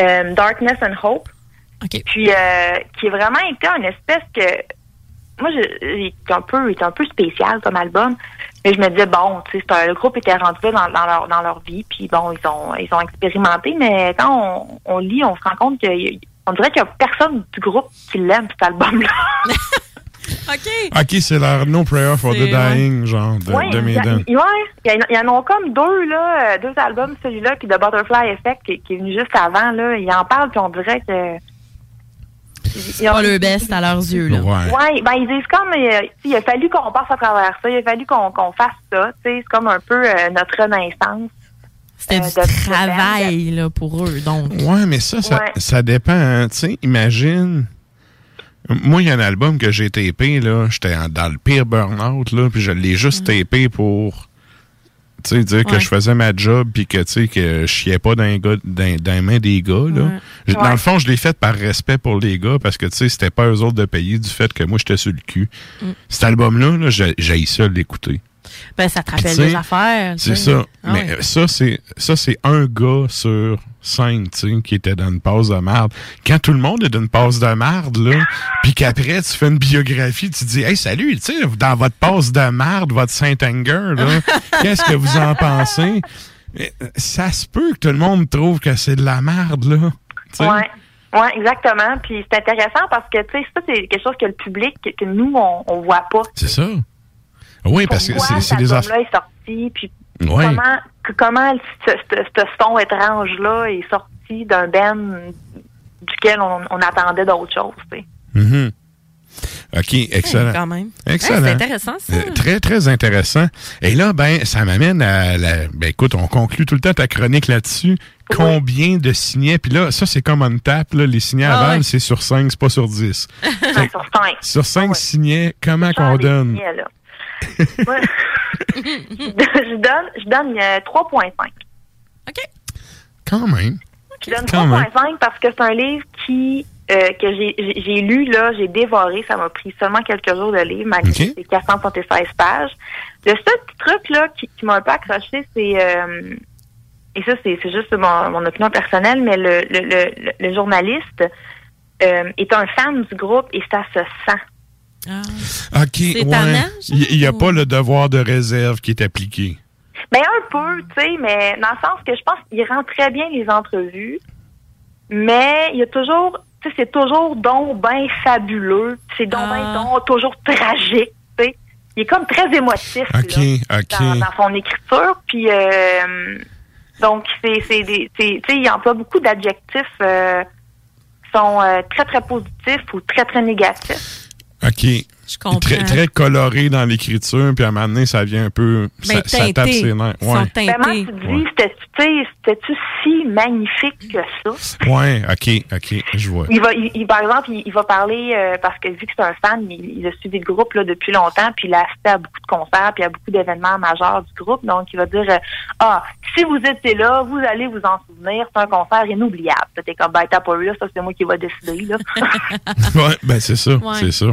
euh, Darkness and Hope. Puis euh, qui est vraiment été une espèce que moi je il est un peu il est un peu spécial comme album. Mais je me disais bon, tu sais, le groupe était rendu là dans, dans leur dans leur vie, puis bon, ils ont ils ont expérimenté, mais quand on, on lit, on se rend compte que y- on dirait qu'il y a personne du groupe qui l'aime cet album-là. <laughs> OK. Ok, c'est leur No Prayer for the ouais. Dying, genre, de, Ouais, de il y a- Maiden. il- ouais, il y, en- il y en a comme deux, là, euh, deux albums, celui-là, puis The Butterfly Effect, qui, qui est venu juste avant, là. Ils en parlent, puis on dirait que... C'est pas le best à leurs yeux, là. Ouais, ben ils disent comme, euh, il a fallu qu'on passe à travers ça, il a fallu qu'on qu'on fasse ça, tu sais, c'est comme un peu euh, notre renaissance. C'était euh, du travail, là, pour eux, donc. Ouais, mais ça, ça, Ouais. ça dépend. hein. Tu sais, imagine. Moi, il y a un album que j'ai tapé, là. J'étais dans le pire burn-out, là. Puis je l'ai juste tapé pour. Tu sais, dire que je faisais ma job, puis que, tu sais, que je chiais pas dans les, gars, dans, dans les mains des gars, là. Ouais. Je- Dans le fond, je l'ai fait par respect pour les gars, parce que, tu sais, c'était pas eux autres de payer du fait que moi, j'étais sur le cul. Mm. Cet album-là, là, j'ai j'ai ça de l'écouter. Ben, ça te rappelle des affaires. C'est ça. Ah Mais ça, c'est ça, c'est un gars sur scène, tu sais, qui était dans une passe de merde. Quand tout le monde est dans une passe de merde, là, puis qu'après, tu fais une biographie, tu dis, hey, salut, tu sais, dans votre passe de merde, votre Saint-Anger, là, <laughs> qu'est-ce que vous en pensez? Mais, euh, Ça se peut que tout le monde trouve que c'est de la merde, là. Tu sais. Ouais. Ouais, exactement. Puis c'est intéressant parce que, tu sais, ça, c'est quelque chose que le public, que, que nous, on, on voit pas. C'est ça. Oui, parce que Pourquoi c'est des affaires. est sorti, puis Ouais. comment, que- comment ce, ce- ce son étrange-là est sorti d'un band duquel on, on attendait d'autres choses, tu sais. Mhm. OK, excellent. quand même. Excellent. Ouais, c'est intéressant, ça. Euh, très, très intéressant. Et là, ben, ça m'amène à la. Ben, écoute, on conclut tout le temps ta chronique là-dessus. Combien de signets? Puis là, ça, c'est comme on tape, là. Les signets Ah ouais. c'est sur 5, c'est pas sur 10. <laughs> Fait que sur 5. sur 5 signets, comment qu'on donne? Moi, <laughs> je donne, je donne euh, 3.5. Quand même. Je donne Quand même. 3.5 parce que c'est un livre qui euh, que j'ai- lu, là, j'ai dévoré. Ça m'a pris seulement quelques jours de lire, malgré Ok. ses 476 pages. Le seul petit truc là, qui, qui m'a un peu accroché, c'est... euh, et ça, c'est c'est juste mon, mon opinion personnelle, mais le, le, le, le- le journaliste euh, est un fan du groupe et ça se sent. OK, ouais. Il n'y a pas le devoir de réserve qui est appliqué. Ben un peu, tu sais, mais dans le sens que je pense qu'il rend très bien les entrevues, mais il y a toujours, tu sais, c'est toujours donc ben fabuleux, c'est donc ben donc toujours tragique, tu sais. Il est comme très émotif OK, là, OK. dans, dans son écriture, puis euh, donc c'est c'est des, c'est- tu sais, il emploie beaucoup d'adjectifs euh, qui sont euh, très très positifs ou très très négatifs. OK. Je comprends. Très, très coloré dans l'écriture, puis à un moment donné, ça vient un peu. Ben, ça, ça tape ses nerfs. Ouais. teintés. Comment tu dis, c'était-tu tu sais, c'était-tu si magnifique que ça? ouais, ok, ok, je vois. Il va, il, il- par exemple, il, il va parler euh, parce que vu que c'est un fan, il, il a suivi le groupe là, depuis longtemps, puis il a assisté à beaucoup de concerts, puis à beaucoup d'événements majeurs du groupe. Donc, il va dire euh, Ah, si vous étiez là, vous allez vous en souvenir, c'est un concert inoubliable. T'es comme ben t'as pas eu là, ça c'est moi qui va décider. Là. <laughs> ouais, ben c'est ça, Ouais. c'est ça.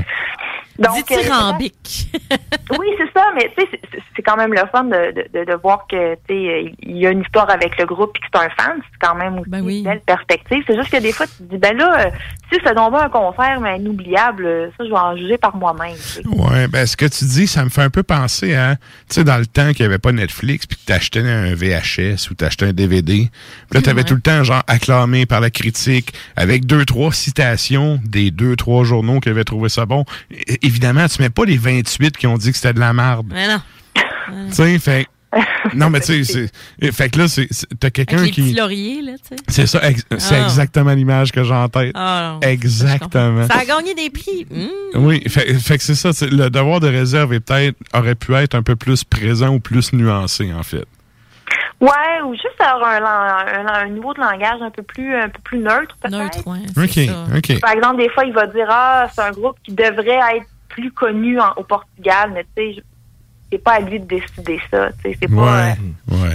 Donc, euh, Dithyrambique. <laughs> oui, c'est ça, mais tu sais, c'est- quand même le fun de, de, de, de voir que tu sais, il y a une histoire avec le groupe et que c'est un fan, c'est quand même aussi une belle perspective. C'est juste que des fois, tu te dis, ben là, euh, si c'est donc un concert, mais inoubliable, euh, ça, je vais en juger par moi-même. tu. Ouais, ben ce que tu dis, ça me fait un peu penser à, tu sais, dans le temps qu'il n'y avait pas Netflix, puis que t'achetais un VHS ou t'achetais un DVD. Puis là, t'avais Ouais. tout le temps, genre, acclamé par la critique, avec deux, trois citations des deux, trois journaux qui avaient trouvé ça bon. Évidemment, tu mets pas les 28 qui ont dit que c'était de la merde. Mais non. Tu sais, fait... Non, mais tu sais, c'est- fait que là, t'as quelqu'un petits qui... lauriers, là, tu sais. C'est ça, ex- c'est Ah. exactement l'image que j'ai en tête. Ah. Exactement. Ça a gagné des prix. Hmm. Oui, fait, fait que c'est ça. Le devoir de réserve est peut-être aurait pu être un peu plus présent ou plus nuancé, en fait. Ouais, ou juste avoir un, un niveau de langage un peu plus un peu plus neutre, peut-être. Neutre, ouais. OK, OK. Par exemple, des fois, il va dire Ah, c'est un groupe qui devrait être plus connu en- au Portugal, mais tu sais, c'est pas à lui de décider ça. C'est pas. euh,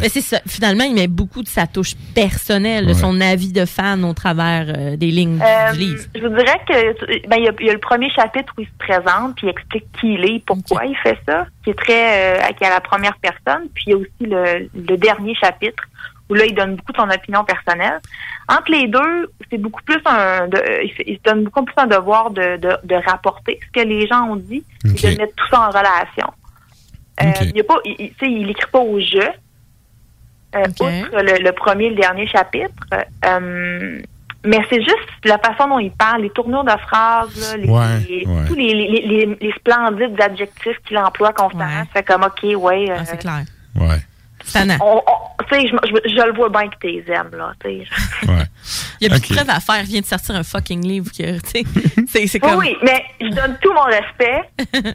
Mais c'est ça. Finalement, il met beaucoup de sa touche personnelle, de Ouais. son avis de fan au travers euh, des lignes Euh, du livre. je vous dirais que ben, il y, a, il y a le premier chapitre où il se présente puis il explique qui il est, pourquoi il fait ça, qui est très euh, qui est à la première personne. Puis il y a aussi le, le dernier chapitre où là il donne beaucoup de son opinion personnelle. Entre les deux, c'est beaucoup plus un de, il, se donne beaucoup plus un devoir de, de, de rapporter ce que les gens ont dit et de mettre tout ça en relation. Euh, il y a pas, il, il- tu sais, il écrit pas au jeu. Euh, Outre le, le premier et le dernier chapitre. Euh, mais c'est juste la façon dont il parle, les tournures de phrases, là, les, Ouais, les- ouais. tous les, les, les, les splendides adjectifs qu'il emploie constamment. Fait comme, OK, ouais. Ah, c'est clair. Ouais. On, on- je, je, je le vois bien que t'es aimes, là. Il y a Ok. plus de preuves à faire. Il vient de sortir un fucking livre que, tu sais, <laughs> c'est- c'est Oui, comme... oui, mais je donne tout mon respect. <laughs>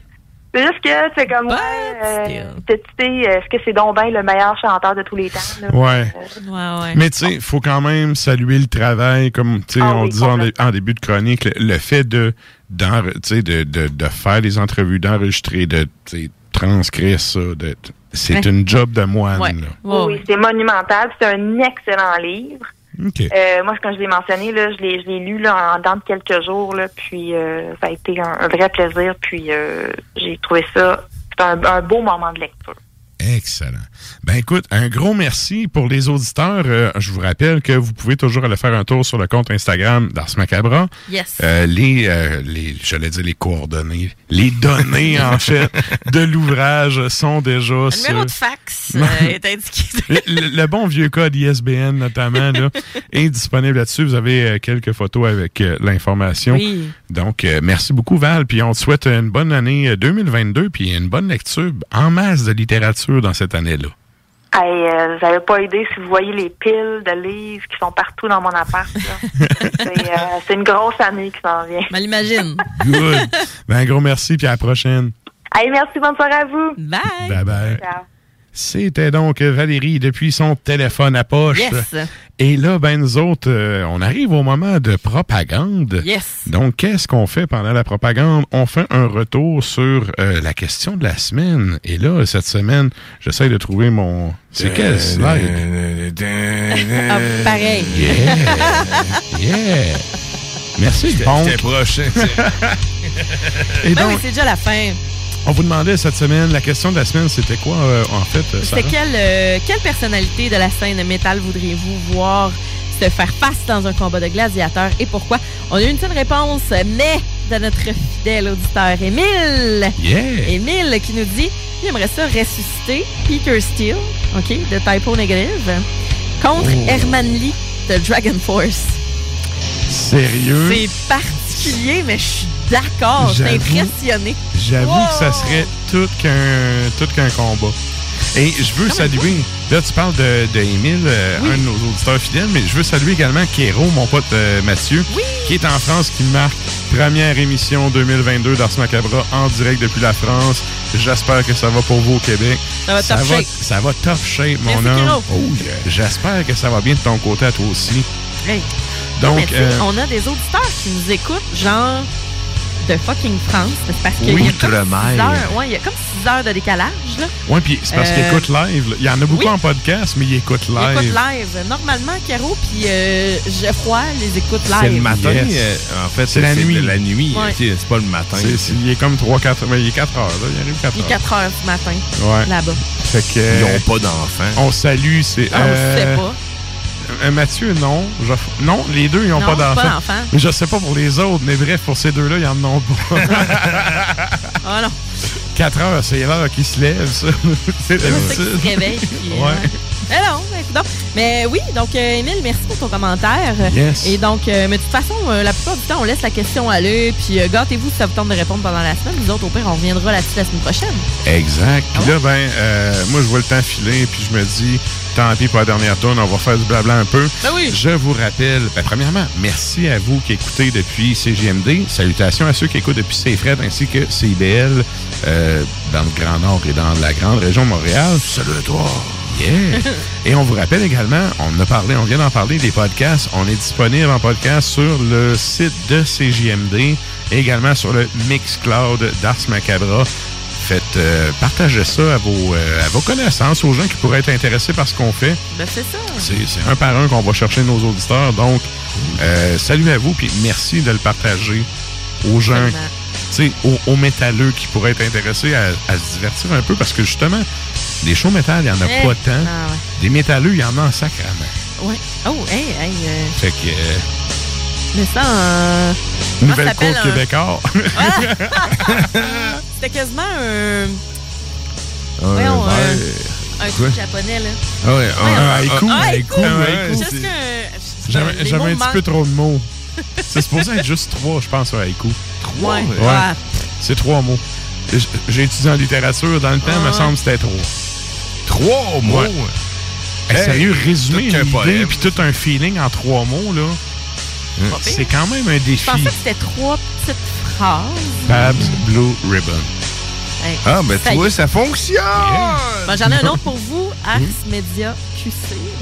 C'est juste que c'est comme, ouais, euh, tu sais, est-ce que c'est donc le meilleur chanteur de tous les temps? là? Ouais. Euh, Mais tu sais, il faut quand même saluer le travail, comme tu sais, Ah on oui, disait en, dé- en début de chronique, le, le fait de, de, de, de faire des entrevues, d'enregistrer, de transcrire ça, de, c'est Ouais. une job de moine. Ouais. là. Oui, oui, c'est monumental. C'est un excellent livre. Euh, moi, quand je l'ai mentionné, là, je l'ai, je l'ai lu là, en dans de quelques jours, là, puis euh, ça a été un, un vrai plaisir. Puis euh, j'ai trouvé ça un beau moment de lecture. Excellent. Ben écoute, un gros merci pour les auditeurs. Euh, je vous rappelle que vous pouvez toujours aller faire un tour sur le compte Instagram d'Ars Macabra. Yes. Euh, les, euh, les, j'allais dire les coordonnées, les données <laughs> en fait de l'ouvrage sont déjà Le sur numéro de fax <laughs> est indiqué. le, bon vieux code ISBN notamment là, <laughs> est disponible là-dessus. Vous avez quelques photos avec l'information. Oui. Donc merci beaucoup Val, puis on te souhaite une bonne année euh, 2022 puis une bonne lecture en masse de littérature dans cette année-là? Hey, euh, vous n'avez pas idée si vous voyez les piles de livres qui sont partout dans mon appart. <laughs> c'est, euh, c'est une grosse année qui s'en vient. Je l'imagine. Good. ben un gros merci puis à la prochaine. Hey, merci, bonne soirée à vous. Bye. Bye bye. Ciao. C'était donc Valérie depuis son téléphone à poche. Yes. Et là, ben nous autres, euh, on arrive au moment de propagande. Yes. Donc, qu'est-ce qu'on fait pendant la propagande? On fait un retour sur euh, la question de la semaine. Et là, cette semaine, j'essaie de trouver mon... C'est quel slide? Ah, pareil. Yeah! Yeah! Merci. C'était proche. hein, Et Ben oui, donc, c'est déjà la fin. On vous demandait cette semaine, la question de la semaine, c'était quoi, euh, en fait, euh? C'était quelle, euh, quelle personnalité de la scène métal voudriez-vous voir se faire face dans un combat de gladiateurs et pourquoi? On a eu une seule réponse, mais de notre fidèle auditeur Émile. Yeah! Émile qui nous dit il aimerait ça ressusciter Peter Steele, OK, de Typo Negative, contre Oh. Herman Lee de Dragon Force. Sérieux? C'est particulier, mais je suis d'accord. J'avoue- impressionné. J'avoue Wow! que ça serait tout qu'un tout qu'un combat. Et je veux saluer, là tu parles de, de Émile, euh, un de nos auditeurs fidèles, mais je veux saluer également Kéro, mon pote euh, Mathieu, qui est en France, qui marque Première émission 2022 d'Ars Macabra en direct depuis la France. J'espère que ça va pour vous au Québec. Ça va top shape. Ça va top shape, mon Merci, homme. Oh, yeah. J'espère que ça va bien de ton côté à toi aussi. Hey. Donc, euh, on a des auditeurs qui nous écoutent, genre de fucking France. C'est parce qu'il y a comme Outre-mer. 6 heures. Ouais, il y a comme 6 heures de décalage, là. Ouais, puis c'est parce Euh, qu'ils écoutent live. Il y en a beaucoup oui. en podcast, mais ils écoutent Ils live. écoutent live. Normalement, Caro puis euh, Geoffroy les écoutent live. C'est le matin. Yes. euh, en fait, C'est la nuit. de la nuit. Ouais. ok, C'est pas le matin. C'est- c'est- il est comme 3-4 mais il est 4 heures. Là. Il arrive 4 Il est heures. 4 heures du matin, Ouais. là-bas. Fait que, euh, Ils ont pas d'enfants. On salue. C'est, Ah, on euh, sait pas. Euh, Mathieu, non. Non, les deux, ils n'ont Non, pas d'enfants. je sais pas pour les autres, mais bref, pour ces deux-là, ils en ont pas. <laughs> Ah non. 4 heures, c'est l'heure qu'ils se lèvent, <laughs> ça. c'est C'est se réveillent. puis, euh, Ouais. non, ben, donc. Mais oui, donc, euh, Émile, merci pour ton commentaire. Yes. Et donc, euh, mais de toute façon, euh, la plupart du temps, on laisse la question aller. Puis, gâtez-vous si ça vous tente de répondre pendant la semaine. Nous autres, au pire, on reviendra là-dessus la semaine prochaine. Exact. Ah Puis là, ben, moi, je vois le temps filer, puis je me dis, tant pis pour la dernière tourne, on va faire du blabla un peu. Ben oui. Je vous rappelle, ben, premièrement, merci à vous qui écoutez depuis CGMD. Salutations à ceux qui écoutent depuis CFRED ainsi que CIBL euh, dans le Grand Nord et dans la grande région de Montréal. Salut à toi. Yeah. Et on vous rappelle également, on a parlé, on vient d'en parler des podcasts. On est disponible en podcast sur le site de CJMD, et également sur le Mixcloud d'Ars Macabra. Faites euh, partagez ça à vos, euh, à vos connaissances, aux gens qui pourraient être intéressés par ce qu'on fait. Ben, c'est ça. C'est un par un qu'on va chercher nos auditeurs. Donc, euh, salut à vous, puis merci de le partager aux gens. Aux, aux métalleux qui pourraient être intéressés à, à se divertir un peu, parce que justement, des shows métal, il n'y en a Eh, pas tant. ah ouais. Des métalleux, il y en a en sacrament. Ouais. Oh, hey, hey. Euh, Fait que, euh, mais ça, comment nouvelle ça cour un- québécois. <laughs> C'était quasiment un. Un truc japonais, là. Ah ouais, un haïku. Un que. J'avais un petit peu trop de mots. <laughs> C'est supposé être juste trois, je pense, un haïku. Ouais. Ouais. C'est trois mots. J'ai étudié en littérature dans le temps, Ah me semble que c'était trois. Trois mots? Ouais. Hey, sérieux, résumer une idée puis tout un feeling en trois mots, là, c'est quand même un Je défi. pensais que c'était trois petites phrases. Babs Blue Ribbon. Hey, Ah, ben ça tu vois, ça fonctionne! Ben, J'en ai un autre pour vous, Ars Media QC.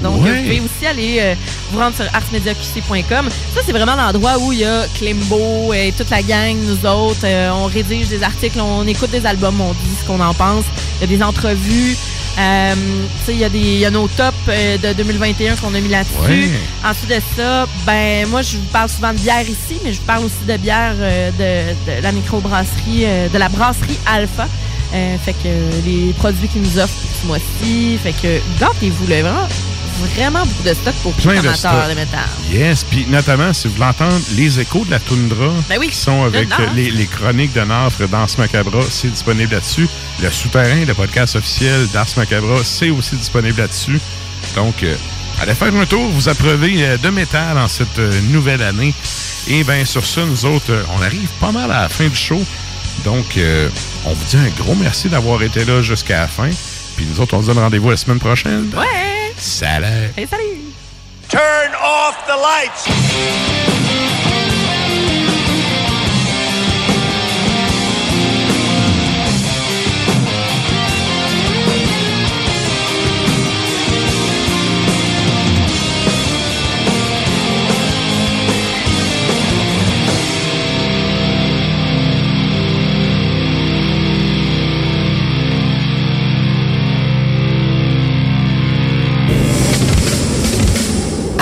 Donc, Ouais. vous pouvez aussi aller euh, vous rendre sur arsmediaqc.com. Ça, c'est vraiment l'endroit où il y a Klimbo et toute la gang, nous autres. Euh, on rédige des articles, on écoute des albums, on dit ce qu'on en pense. Il y a des entrevues. Euh, il y, y a nos tops euh, de 2021 qu'on a mis là-dessus. Ouais. Ensuite de ça, ben moi, je vous parle souvent de bière ici, mais je vous parle aussi de bière euh, de, de la microbrasserie, de la brasserie Alpha. Fait que les produits qu'ils nous offrent pour ce mois-ci. Fait que gâtez-vous, là. Vraiment, vraiment beaucoup de stock pour Plein les de amateurs de métal. Yes, puis notamment, si vous voulez entendre les échos de la toundra Ben oui, qui sont avec euh, les, les chroniques de Nafre dans ce Macabra, c'est disponible là-dessus. Le souterrain, le podcast officiel d'Ars Macabra, c'est aussi disponible là-dessus. Donc, euh, allez faire un tour, vous appreuvez euh, de métal en cette euh, nouvelle année. Et bien, sur ça, nous autres, on arrive pas mal à la fin du show. Donc, on vous dit un gros merci d'avoir été là jusqu'à la fin. Puis nous autres, on se donne rendez-vous la semaine prochaine. Ouais! Salut! Hey, salut! Turn off the lights!